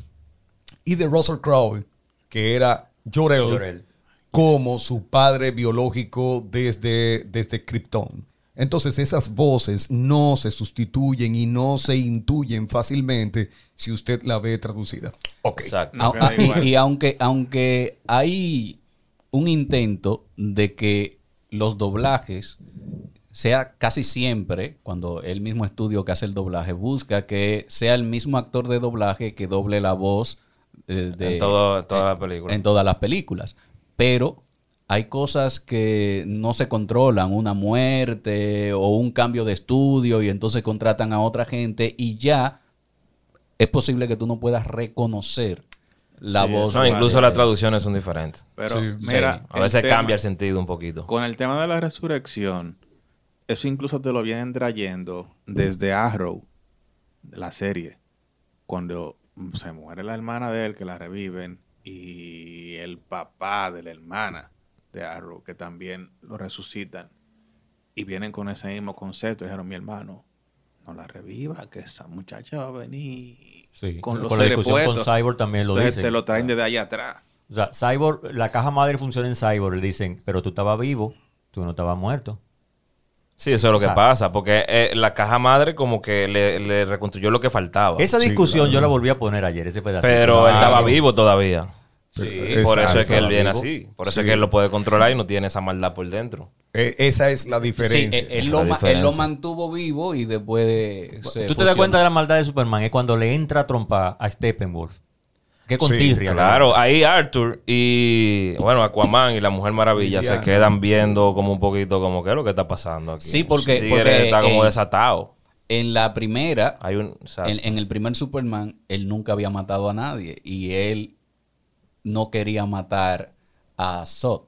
y de Russell Crowe, que era Jor-El, Jor-El. como su padre biológico desde, desde Krypton. Entonces esas voces no se sustituyen y no se intuyen fácilmente si usted la ve traducida. Ok. Exacto. Ah, ah, y- y, aunque, aunque hay un intento de que los doblajes sea casi siempre, cuando el mismo estudio que hace el doblaje busca que sea el mismo actor de doblaje que doble la voz eh, de, En todo- toda la película. En todas las películas. Pero hay cosas que no se controlan, una muerte o un cambio de estudio y entonces contratan a otra gente y ya es posible que tú no puedas reconocer la Sí, voz. No, incluso las traducciones son diferentes. Pero Sí, mira, A veces tema- cambia el sentido un poquito. Con el tema de la resurrección, eso incluso te lo vienen trayendo desde Arrow, la serie. Cuando se muere la hermana de él, que la reviven, y el papá de la hermana de Arrow, que también lo resucitan. Y vienen con ese mismo concepto. Dijeron, mi hermano, no la reviva, que esa muchacha va a venir Sí. con los Por la discusión con puestos". Cyborg también lo Entonces dicen. te lo traen desde allá atrás. O sea, Cyborg, la caja madre funciona en Cyborg. Le dicen, pero tú estabas vivo, tú no estabas muerto. Sí, eso es lo que Exacto. pasa, porque eh, la caja madre como que le, le reconstruyó lo que faltaba. Esa Sí, discusión claro. yo la volví a poner ayer, ese pedacito. Pero él estaba vivo todavía. Sí, Por eso es que él viene así. Por eso Sí. es que él lo puede controlar y no tiene esa maldad por dentro. Eh, esa es la Sí, diferencia. él, él la lo, ma- él diferencia. lo mantuvo vivo y después de- se Tú te das fusionó. cuenta de la maldad de Superman, es cuando le entra a trompa a Steppenwolf. Qué con Sí, tirria, Claro, ahí Arthur y, bueno, Aquaman y la Mujer Maravilla se quedan viendo como un poquito como qué es lo que está pasando aquí. Sí, porque- porque, está como eh, desatado. En la primera, Hay un... exacto. en, en el primer Superman, él nunca había matado a nadie y él no quería matar a Zod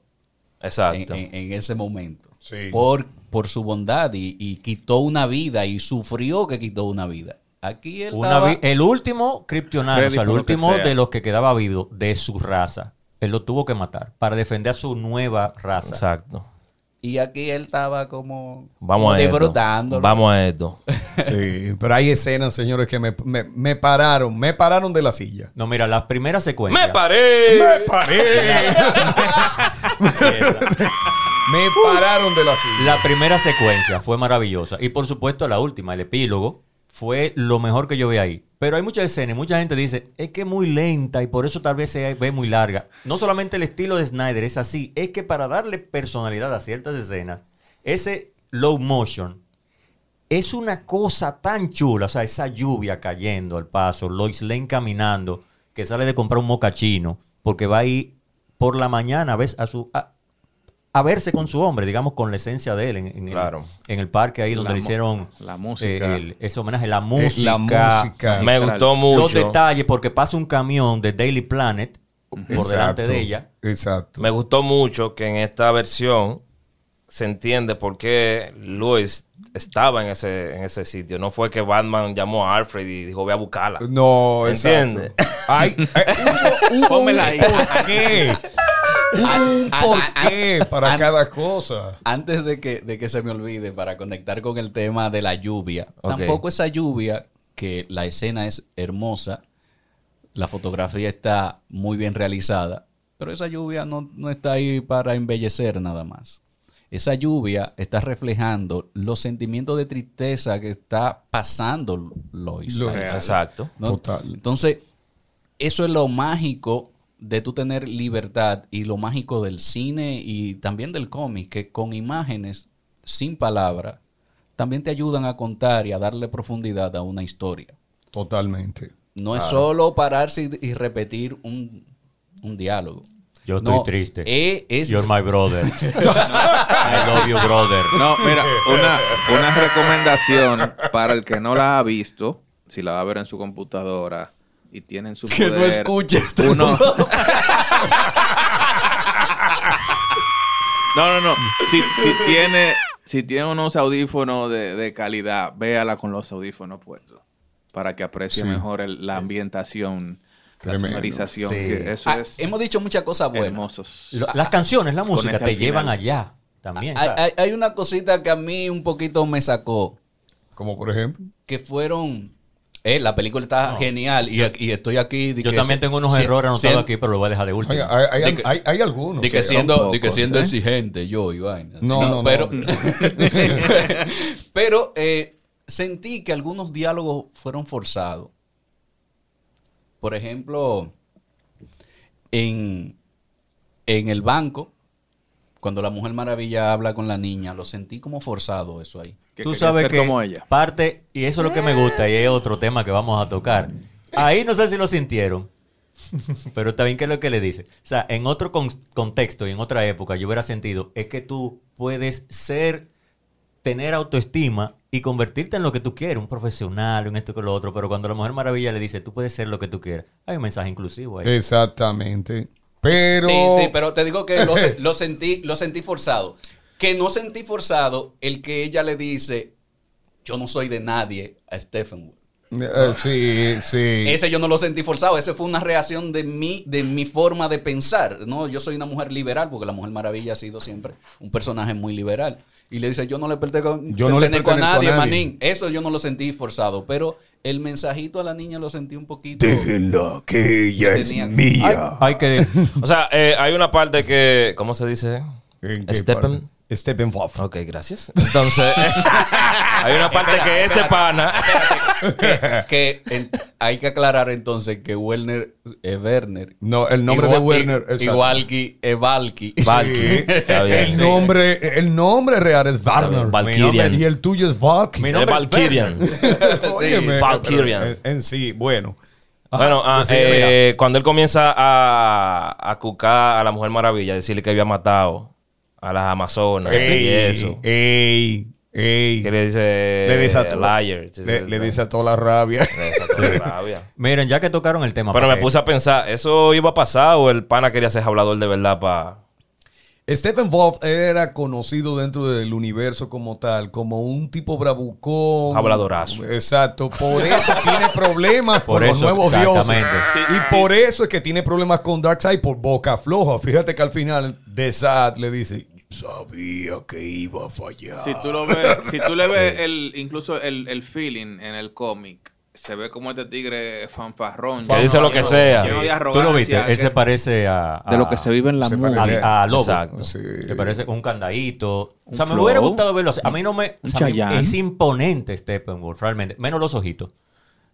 en, Exacto. en- en ese momento. Sí. Por, por su bondad y, y quitó una vida y sufrió que quitó una vida. Aquí él Una estaba- el último kryptoniano, o sea, el último sea. de los que quedaba vivo de su raza, él lo tuvo que matar para defender a su nueva raza. Exacto. y aquí él estaba como, Vamos como a esto. disfrutando. Vamos a esto. (laughs) Sí, pero hay escenas, señores, que me, me- me pararon, me pararon de la silla. No, mira, las primeras secuencias. ¡Me paré! ¡Me paré! (laughs) (laughs) me pararon de la silla. La primera secuencia fue maravillosa. Y por supuesto la última, el epílogo, fue lo mejor que yo vi ahí. Pero hay muchas escenas, mucha gente dice, es que es muy lenta y por eso tal vez se ve muy larga. No solamente el estilo de Snyder es así, es que para darle personalidad a ciertas escenas, ese low motion es una cosa tan chula. O sea, esa lluvia cayendo al paso, Lois Lane caminando, que sale de comprar un mocachino, porque va ahí por la mañana a, ver- a su... a verse con su hombre, digamos, con la esencia de él en, en Claro. el, en el parque ahí donde La le hicieron la música. eh, el- ese homenaje, la Eh, música, la música. Me gustó los mucho. detalles, porque pasa un camión de Daily Planet por delante de ella. Exacto. Me gustó mucho que en esta versión se entiende por qué Luis estaba en ese, en ese sitio. No fue que Batman llamó a Alfred y dijo, voy a buscarla. No, ¿Entiendes? exacto. Hay, eh, hubo, hubo (laughs) Pónmela un porqué. Ah, ah, ah, porqué para cada cosa. Antes de que, de que se me olvide, para conectar con el tema de la lluvia, tampoco esa lluvia, que la escena es hermosa, la fotografía está muy bien realizada, pero esa lluvia no, no está ahí para embellecer nada más. Esa lluvia está reflejando los sentimientos de tristeza que está pasando Lois. Lo. Exacto. ¿no? Total. Entonces, eso es lo mágico de tú tener libertad y lo mágico del cine y también del cómic, que con imágenes, sin palabras, también te ayudan a contar y a darle profundidad a una historia. Totalmente. No es solo pararse y, y repetir un, un diálogo. Yo estoy No, triste. eh, es- You're my brother. (laughs) I love you, brother. No, mira, una, una recomendación para el que no la ha visto, si la va a ver en su computadora y tienen su Que no poder, escuche este uno- No, no, no. Si, si tiene, si tiene unos audífonos de, de calidad, véala con los audífonos puestos. Para que aprecie Sí. mejor el- la ambientación, Tremendo. la sonorización. Sí. que eso Ah, es hemos dicho muchas cosas buenas. hermosos. Lo- las canciones, la música te llevan allá también. Hay, ¿sabes? hay- hay una cosita que a mí un poquito me sacó, Como por ejemplo. que fueron... Eh, la película está genial y, y estoy aquí... de Yo que también se- tengo unos si- errores anotados si- aquí, pero lo voy a dejar de último. Hay, hay, De que- hay- hay algunos. De que siendo, son de que pocos, siendo ¿eh? exigente yo y vaina. No, no, no. Pero, (laughs) pero eh, sentí que algunos diálogos fueron forzados. Por ejemplo, en, en el banco, cuando la Mujer Maravilla habla con la niña, lo sentí como forzado eso ahí. Que Tú sabes ser que como ella. parte, y eso es lo que me gusta, y es otro tema que vamos a tocar. Ahí no sé si lo sintieron, (laughs) pero también que es lo que le dice. O sea, en otro con- contexto y en otra época yo hubiera sentido, es que tú puedes ser, tener autoestima y convertirte en lo que tú quieres, un profesional, en esto y con lo otro, pero cuando la Mujer Maravilla le dice, tú puedes ser lo que tú quieras, hay un mensaje inclusivo ahí. Exactamente. Pero. Sí, sí, pero te digo que lo, se- lo sentí, lo sentí forzado. Que no sentí forzado el que ella le dice, yo no soy de nadie a Stephen. Eh, sí, sí. Ese yo no lo sentí forzado, ese fue una reacción de mí, de mi forma de pensar. No, yo soy una mujer liberal, porque la Mujer Maravilla ha sido siempre un personaje muy liberal. Y le dice, yo no le pertenezco, Yo no le pertenezco a pertenezco a nadie, nadie. manín. Eso yo no lo sentí forzado, pero el mensajito a la niña lo sentí un poquito. Déjenla, que ella es Tenía- mía. Hay que... (laughs) O sea, eh, hay una parte que. ¿Cómo se dice? ¿En qué Steppen. Parte? Steppenwolf. Ok, gracias. Entonces, (laughs) hay una parte que ese pana. que en- hay que aclarar entonces que Werner es Werner. No, el nombre de Werner. i- exacto. Igual que es Valky. Valky. El sí. nombre, el nombre real es Warner. Valkyrian. Y el tuyo es Valky. Mi Es nombre es Valkyrian. (laughs) Óyeme, Valkyrian. En, en sí, bueno. Bueno, ah, pues sí, eh, cuando él comienza a, a cucar a la Mujer Maravilla, decirle que había matado a las Amazonas y eso. Ey, ey. Que le dice Le desató, liar. Sí, sí, le, le sí. desató la rabia. Le desató la (laughs) rabia. Miren, ya que tocaron el tema... Pero me puse a pensar, ¿eso iba a pasar o el pana quería ser hablador de verdad para... Steppenwolf era conocido dentro del universo como tal, como un tipo bravucón. Habladorazo. Exacto. Por eso (laughs) tiene problemas Por con los eso, nuevos dioses. Sí, y sí. por eso es que tiene problemas con Darkseid por boca floja. Fíjate que al final de Sad le dice, sabía que iba a fallar. Si tú lo ves, si tú le (laughs) ves el, incluso el, el feeling en el cómic, se ve como este tigre fanfarrón. Que dice lo que sea. Tú lo viste, él se parece a... de lo que se vive en la se a, a Lobo. Exacto. Sí. Le parece con un candadito. O sea, me hubiera gustado verlo así. A mí no me... O sea, mí- es imponente Steppenwolf, realmente. Menos los ojitos.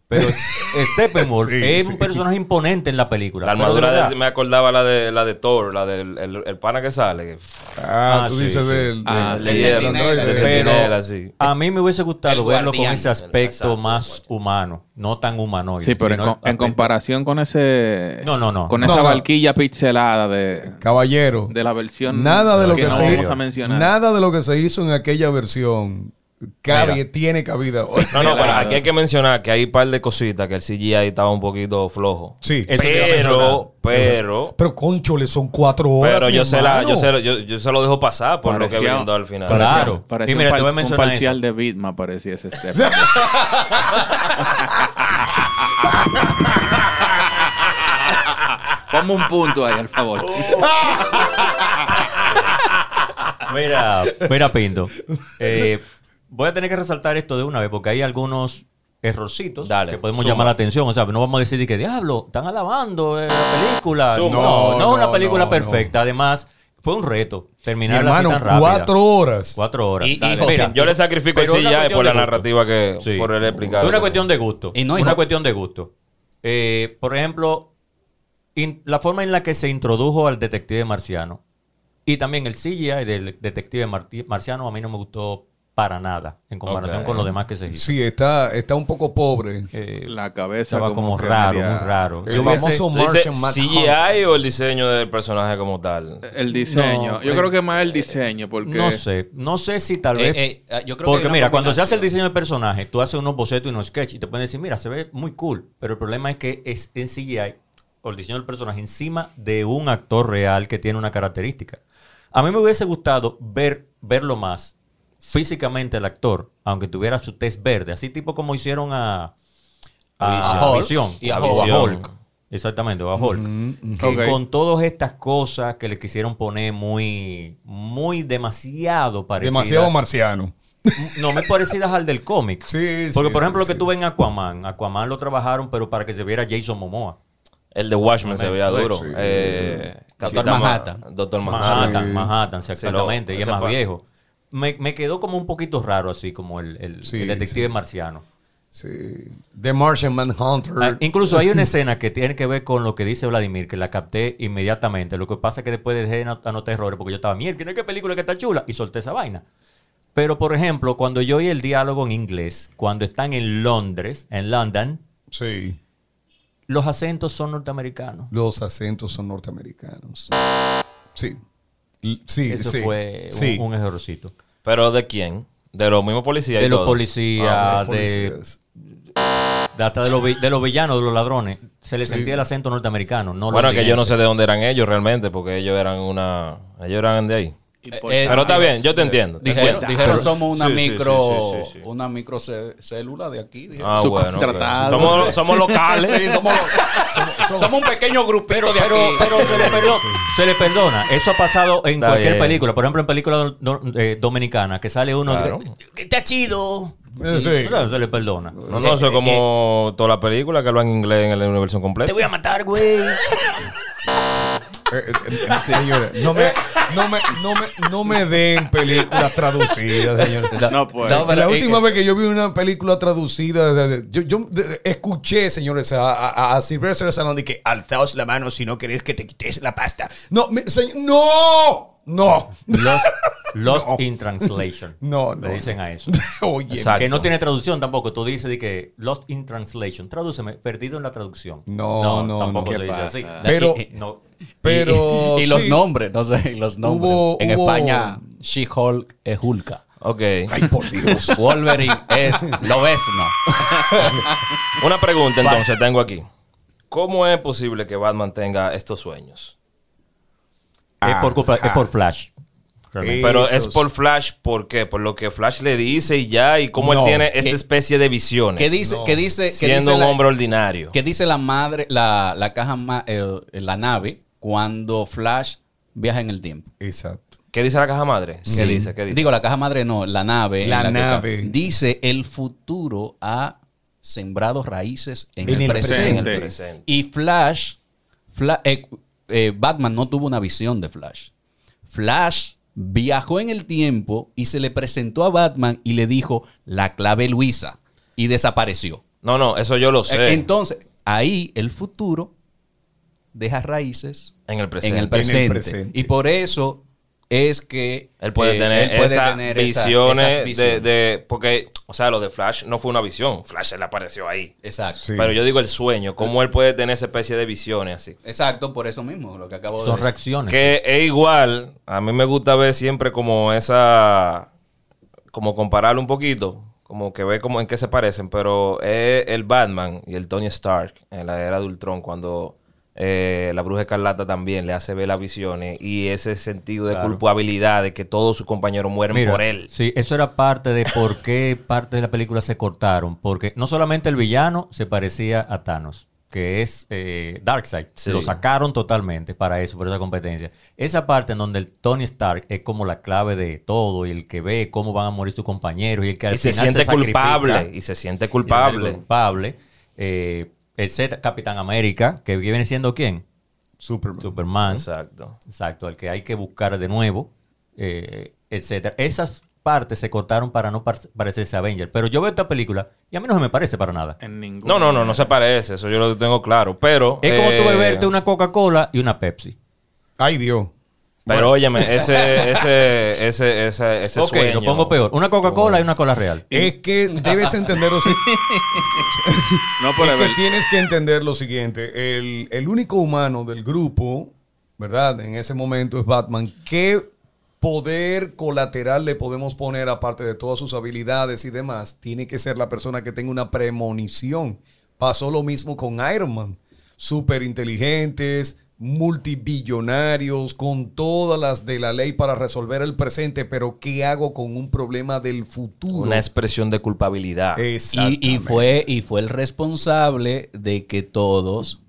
Pero (laughs) Steppenwolf Sí, es sí. un personaje imponente en la película. La de armadura de- me acordaba la de la de Thor, la del el, el pana que sale. Ah, Ah, tú sí, dices sí. del... Ah, Pero-. A mí me hubiese gustado El verlo con ese aspecto Exacto. más humano, no tan humanoide. Sí, pero en, aspecto- comparación con ese. No, no, no. Con No, esa no. valquilla pixelada de, Caballero. de la versión. Nada de lo que, se vamos hizo. a mencionar. Nada de lo que se hizo en aquella versión cabe, Mira. tiene cabida hoy. No, no, pero Claro. aquí hay que mencionar que hay un par de cositas que el CGI estaba un poquito flojo. Sí. Eso te iba a mencionar. Pero, pero, Pero conchole, son cuatro horas. pero mi yo se la, hermano. yo se, lo- yo, yo se lo dejo pasar por lo que Parecía- brindó al final. Claro. Parecía Y mira, un, te voy a par- un mencionar parcial eso. de Bitma, parecía ese Stephen. (laughs) Ponme un punto ahí, al favor. (laughs) Mira, mira, Pinto. Eh, voy a tener que resaltar esto de una vez porque hay algunos errorcitos Dale, que podemos suma. llamar la atención. O sea, no vamos a decir de que diablo, están alabando eh, la película. Suma. No, no, No, es una película no, perfecta. Además, fue un reto Mi así hermano, tan rápida. cuatro horas. Cuatro horas. Y- y Dale. José, Mira, Yo le sacrifico el cuestión por la gusto. narrativa que, Sí. por el explicar. Es una cuestión de gusto. Y no, una hijo- cuestión de gusto. Eh, por ejemplo, in- la forma en la que se introdujo al detective marciano y también el CGI del detective marti- marciano a mí no me gustó para nada en comparación con lo demás que se hizo. Sí, está, está un poco pobre. Eh, La cabeza estaba como, que raro, media- muy raro. El famoso ¿Tú dices Martian Manhunter. CGI o el diseño del personaje como tal? El diseño. No, Yo eh, creo que más el diseño, porque... No sé, no sé si tal Eh, vez... eh, ah, yo creo que Porque una mira, cuando se hace el diseño del personaje, tú haces unos bocetos y unos sketches y te pueden decir, mira, se ve muy cool, pero el problema es que es en CGI o el diseño del personaje encima de un actor real que tiene una característica. A mí me hubiese gustado ver, verlo más físicamente el actor, aunque tuviera su test verde, así tipo como hicieron a, a, A Hulk Visión y a. Hulk. Exactamente, a Hulk. Que con todas estas cosas que le quisieron poner muy, muy demasiado parecidas. Demasiado marciano. No me parecidas al del cómic. Sí, Porque, sí, por sí, ejemplo, lo que ves en Aquaman. Aquaman lo trabajaron, pero para que se viera Jason Momoa. El de Watchmen se veía duro. sí. Eh, Doctor Manhattan. Doctor Manhattan. Manhattan, Manhattan, exactamente. lo- y es más viejo. Me, me quedó como un poquito raro así, como el, el- Sí, el detective sí. marciano. Sí. The Martian Manhunter. Ah, incluso hay una (laughs) escena que tiene que ver con lo que dice Vladimir, que la capté inmediatamente. Lo que pasa es que después dejé de not- anotar errores porque yo estaba, mierda, qué película que está chula, y solté esa vaina. Pero, por ejemplo, cuando yo oí el diálogo en inglés, cuando están en Londres, en London, Sí. los acentos son norteamericanos. Los acentos son norteamericanos. Sí. Sí, Eso sí. fue un, sí. un errorcito. ¿Pero de quién? ¿De los mismos policías? y De los todo? policías, Ah, Los de, policías. de hasta de los, vi- de los villanos, de los ladrones, se les sentía el acento norteamericano. No Bueno, que yo no sé de dónde eran ellos realmente, porque ellos eran una... Ellos eran de ahí. Eh, eh, Pero está bien, yo te entiendo. te Dijeron, somos una sí, sí, sí, micro, sí, sí, sí. una microcélula de aquí. dijeron. Ah, bueno. Somos, somos locales. (laughs) Sí, somos, somos- somos un pequeño grupito de Pero, aquí. pero se, le perdona, se le perdona. Eso ha pasado en Está cualquier bien. película. Por ejemplo, en películas do- eh, dominicanas, que sale uno Claro. que está chido. Eh, sí. O sea, se le perdona. No, no, eso es como toda la película que hablan inglés en la versión completa. Te voy a matar, güey. (laughs) Eh, eh, eh, señores, no me, no, me, no, me, no me den películas traducidas, señores. No. No, pero la última que- vez que yo vi una película traducida, de- de- yo, yo de- de- escuché, señores, a, a, a Sylvester Stallone de que alzaos la mano si no queréis que te quites la pasta. No, me- señor, no, no, Lost, Lost (laughs) No. in Translation. No, no, Le dicen a eso. (laughs) Oye, Exacto. Que no tiene traducción tampoco. Tú dices de que Lost in Translation. Tradúceme, perdido en la traducción. No, no, tampoco no. se ¿Qué dice pasa? así. Pero- no. Pero y, y los sí. nombres, no sé, y los nombres. Hubo- en hubo- España, She-Hulk es Hulka. Ok. Ay, por Dios. (laughs) Wolverine es Lobezno. (laughs) Una pregunta entonces tengo aquí. ¿Cómo es posible que Batman tenga estos sueños? Es por, culpa- es Ajá. por Flash. Pero Esos- es por Flash, ¿por qué? Por lo que Flash le dice y ya, y cómo No. él tiene esta ¿Qué- especie de visiones. ¿Qué dice, No. qué dice, qué siendo dice un la- hombre ordinario. qué dice la madre, la, la caja, ma- eh, la nave, cuando Flash viaja en el tiempo? Exacto. ¿Qué dice la caja madre? ¿Qué dice? ¿Qué dice? Digo, la caja madre no, la nave. La nave. dice, el futuro ha sembrado raíces en, En el, el presente. en el presente. presente. Y Flash, Fla- eh, eh, Batman no tuvo una visión de Flash. Flash viajó en el tiempo y se le presentó a Batman y le dijo la clave Luisa y desapareció. No, no, eso yo lo sé. Entonces, ahí el futuro deja raíces en el presente. en el presente. presente. Y por eso es que Él puede eh, tener él puede esas tener esa- visiones, esas de, visiones. de- Porque, o sea, lo de Flash no fue una visión. Flash se le apareció ahí. Exacto. Sí. Pero yo digo el sueño. ¿Cómo él puede tener esa especie de visiones así? Exacto, por eso mismo, lo que acabo de Son reacciones. Que es igual, a mí me gusta ver siempre como esa, como compararlo un poquito, como que ve como en qué se parecen, pero es el Batman y el Tony Stark en la era de Ultron cuando eh, la Bruja Escarlata también le hace ver las visiones y ese sentido de Claro. culpabilidad de que todos sus compañeros mueren Mira, por él. Sí, eso era parte de por qué parte de la película se cortaron. Porque no solamente el villano se parecía a Thanos, que es eh, Darkseid. Sí. Lo sacaron totalmente para eso, por esa competencia. Esa parte en donde el Tony Stark es como la clave de todo y el que ve cómo van a morir sus compañeros y el que al Y se final siente sacrifica. culpable, y se siente Y culpable. Eh, el Z Capitán América, que viene siendo quién? Superman. Superman. Exacto. Exacto, al que hay que buscar de nuevo, eh, etcétera. Esas partes se cortaron para no par- parecerse a Avenger. Pero yo veo esta película y a mí no se me parece para nada. En ningún No, no, no, no se parece. Eso yo lo tengo claro. Pero. Es como tú eh, beberte una Coca-Cola y una Pepsi. Ay, Dios. Pero óyeme, ese, ese, ese, ese, ese ok, sueño. lo pongo peor. Una Coca-Cola y una cola real. Es que debes entender lo siguiente. (laughs) No, es que tienes que entender lo siguiente. El, el único humano del grupo, ¿verdad? En ese momento es Batman. ¿Qué poder colateral le podemos poner, aparte de todas sus habilidades y demás? Tiene que ser la persona que tenga una premonición. Pasó lo mismo con Iron Man. Súper inteligentes, multibillonarios, con todas las de la ley para resolver el presente, pero ¿qué hago con un problema del futuro? Una expresión de culpabilidad. Y, y fue, y fue el responsable de que todos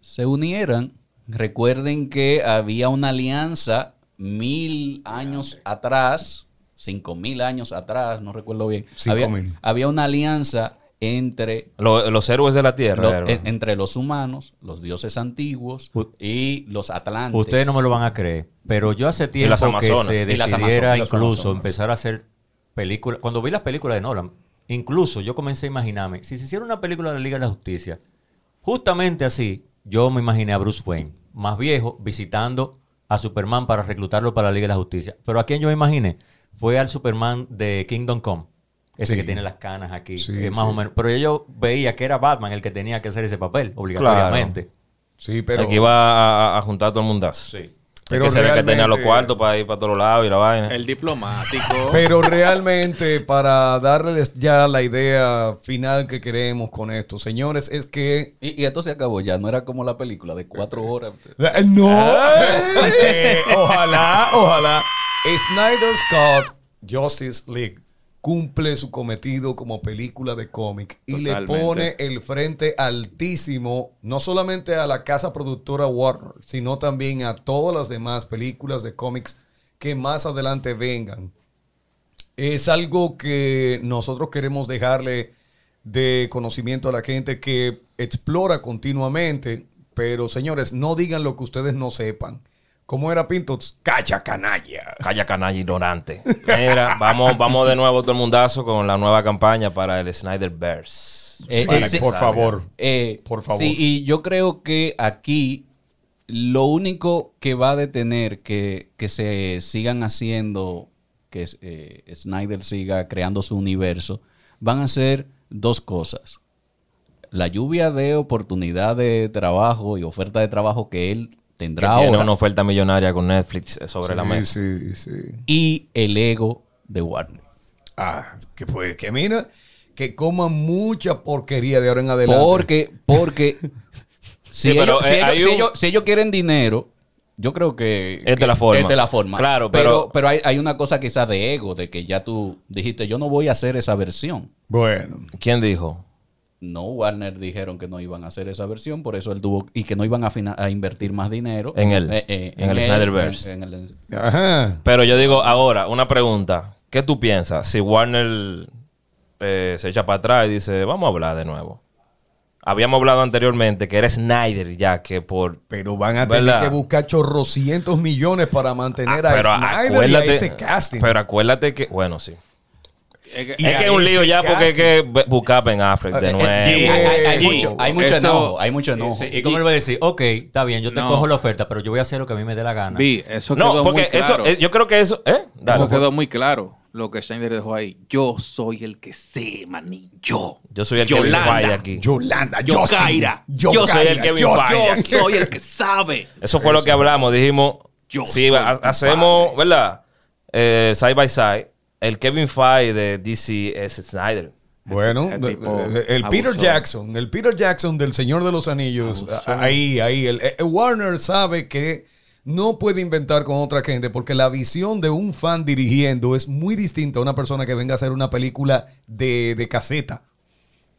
se unieran. Recuerden que había una alianza mil años atrás, cinco mil años atrás, no recuerdo bien. Había, había una alianza entre, Lo- los héroes de la tierra. lo- héroe. en- entre los humanos, los dioses antiguos U- y los atlantes. Ustedes no me lo van a creer, pero yo hace tiempo las que se decidiera incluso empezar a hacer películas. Cuando vi las películas de Nolan, incluso yo comencé a imaginarme, si se hiciera una película de la Liga de la Justicia, justamente así, yo me imaginé a Bruce Wayne, más viejo, visitando a Superman para reclutarlo para la Liga de la Justicia. Pero a quien yo me imaginé fue al Superman de Kingdom Come. Ese Sí. que tiene las canas aquí. Sí, que más sí. o menos. Pero yo veía que era Batman el que tenía que hacer ese papel, obligatoriamente. Sí, pero... el que iba a, a juntar a todo el mundazo. Sí. Pero Pero que se ve que tenía los realmente- cuartos para ir para todos lados y la vaina. El diplomático. (laughs) Pero realmente, para darles ya la idea final que queremos con esto, señores, es que. Y, y esto se acabó ya, no era como la película de cuatro horas. Eh, ¡No! (laughs) Eh, ojalá, ojalá. Snyder Scott Justice League cumple su cometido como película de cómic y le pone el frente altísimo, no solamente a la casa productora Warner, sino también a todas las demás películas de cómics que más adelante vengan. Es algo que nosotros queremos dejarle de conocimiento a la gente que explora continuamente, pero señores, no digan lo que ustedes no sepan. ¿Cómo era Pintos? Calla canalla. Calla canalla ignorante. Mira, vamos, vamos de nuevo todo el mundazo con la nueva campaña para el Snyderverse. Eh, Vale, eh, sí. por favor. Eh, Por favor. Sí, y yo creo que aquí lo único que va a detener que, que se sigan haciendo, que eh, Snyder siga creando su universo, van a ser dos cosas. La lluvia de oportunidad de trabajo y oferta de trabajo que él Que tendrá tiene ahora una oferta millonaria con Netflix eh, sobre la mesa. Sí, sí. y el ego de Warner. Ah, que pues, que mira, que coman mucha porquería de ahora en adelante. Porque, porque (laughs) si, Sí, pero, ellos, si eh, ellos- si un- ellos- si ellos quieren dinero, yo creo que... Es de que- la forma. Es de la forma. Claro, pero... pero- Pero, hay, hay una cosa quizás de ego, de que ya tú dijiste, yo no voy a hacer esa versión. Bueno. ¿Quién dijo? No, Warner dijeron que no iban a hacer esa versión, por eso él tuvo... Y que no iban a, fina- a invertir más dinero. En él, Eh, eh, en el él, Snyderverse. en- en el- Ajá. Pero yo digo ahora, una pregunta. ¿Qué tú piensas si Warner eh, se echa para atrás y dice, vamos a hablar de nuevo? Habíamos hablado anteriormente que era Snyder ya que por... Pero van a tener que buscar chorrocientos millones para mantener Ah, a Snyder y a ese casting. pero acuérdate que, bueno, sí. Es que- es que un lío ya porque hay que bu- buscar a Ben Affleck de nuevo. hay, hay- hay Y- mucho, hay mucho enojo, hay mucho enojo. Sí, ¿Y cómo él va a decir? Ok, está bien, yo te No. cojo la oferta, pero yo voy a hacer lo que a mí me dé la gana. Vi, eso no, quedó porque muy claro. eso, eh, yo creo que eso... ¿eh? Dale. Eso quedó muy claro. Lo que Schneider dejó ahí. Yo soy el que sé, manín. Yo. Yo soy el Kevin Yolanda. Feige aquí. Yolanda, Yo, Justin, Kaira. Yo, Yo soy el Kevin Justin. Feige. Yo soy el que (laughs) sabe. Eso fue lo que hablamos. Dijimos, Yo si soy ha- tu hacemos, padre. ¿verdad? Eh, side by side, el Kevin Feige de DC es Snyder. Bueno, El tipo el, el Peter. Jackson, el Peter Jackson del Señor de los Anillos, Abusó. ahí, ahí, el, eh, Warner sabe que no puede inventar con otra gente porque la visión de un fan dirigiendo es muy distinta a una persona que venga a hacer una película de, de caseta.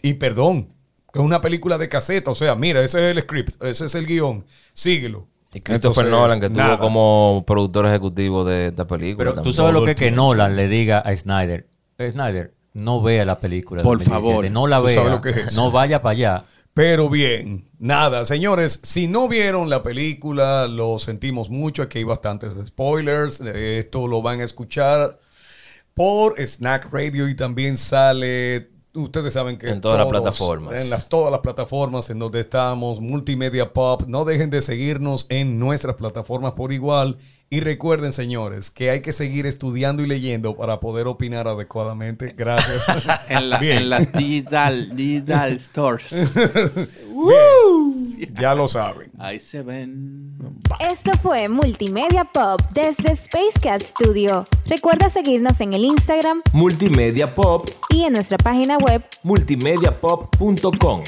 Y perdón, que es una película de caseta, o sea, mira, ese es el script, ese es el guion, síguelo. Y Christopher Entonces, Nolan, que nada. estuvo como productor ejecutivo de esta película. Pero tú sabes lo que es que. Nolan le diga a Snyder. "Eh, Snyder, no vea la película. de Por 2017, favor. No la vea. sabes lo que es. No vaya para allá. Pero bien, nada, señores, si no vieron la película, lo sentimos mucho, aquí hay bastantes spoilers, eh, esto lo van a escuchar. por Snack Radio y también sale, ustedes saben que En todas las plataformas. En las, todas las plataformas en donde estamos, Multimedia Pop. No dejen de seguirnos en nuestras plataformas por igual. Y recuerden, señores, que hay que seguir estudiando y leyendo para poder opinar adecuadamente. Gracias. (laughs) En, la- Bien. en las digital, digital stores. (laughs) Bien. Ya lo saben. Ahí se ven. Esto fue Multimedia Pop desde Space Cat Studio. Recuerda seguirnos en el Instagram Multimedia Pop, y en nuestra página web multimediapop.com.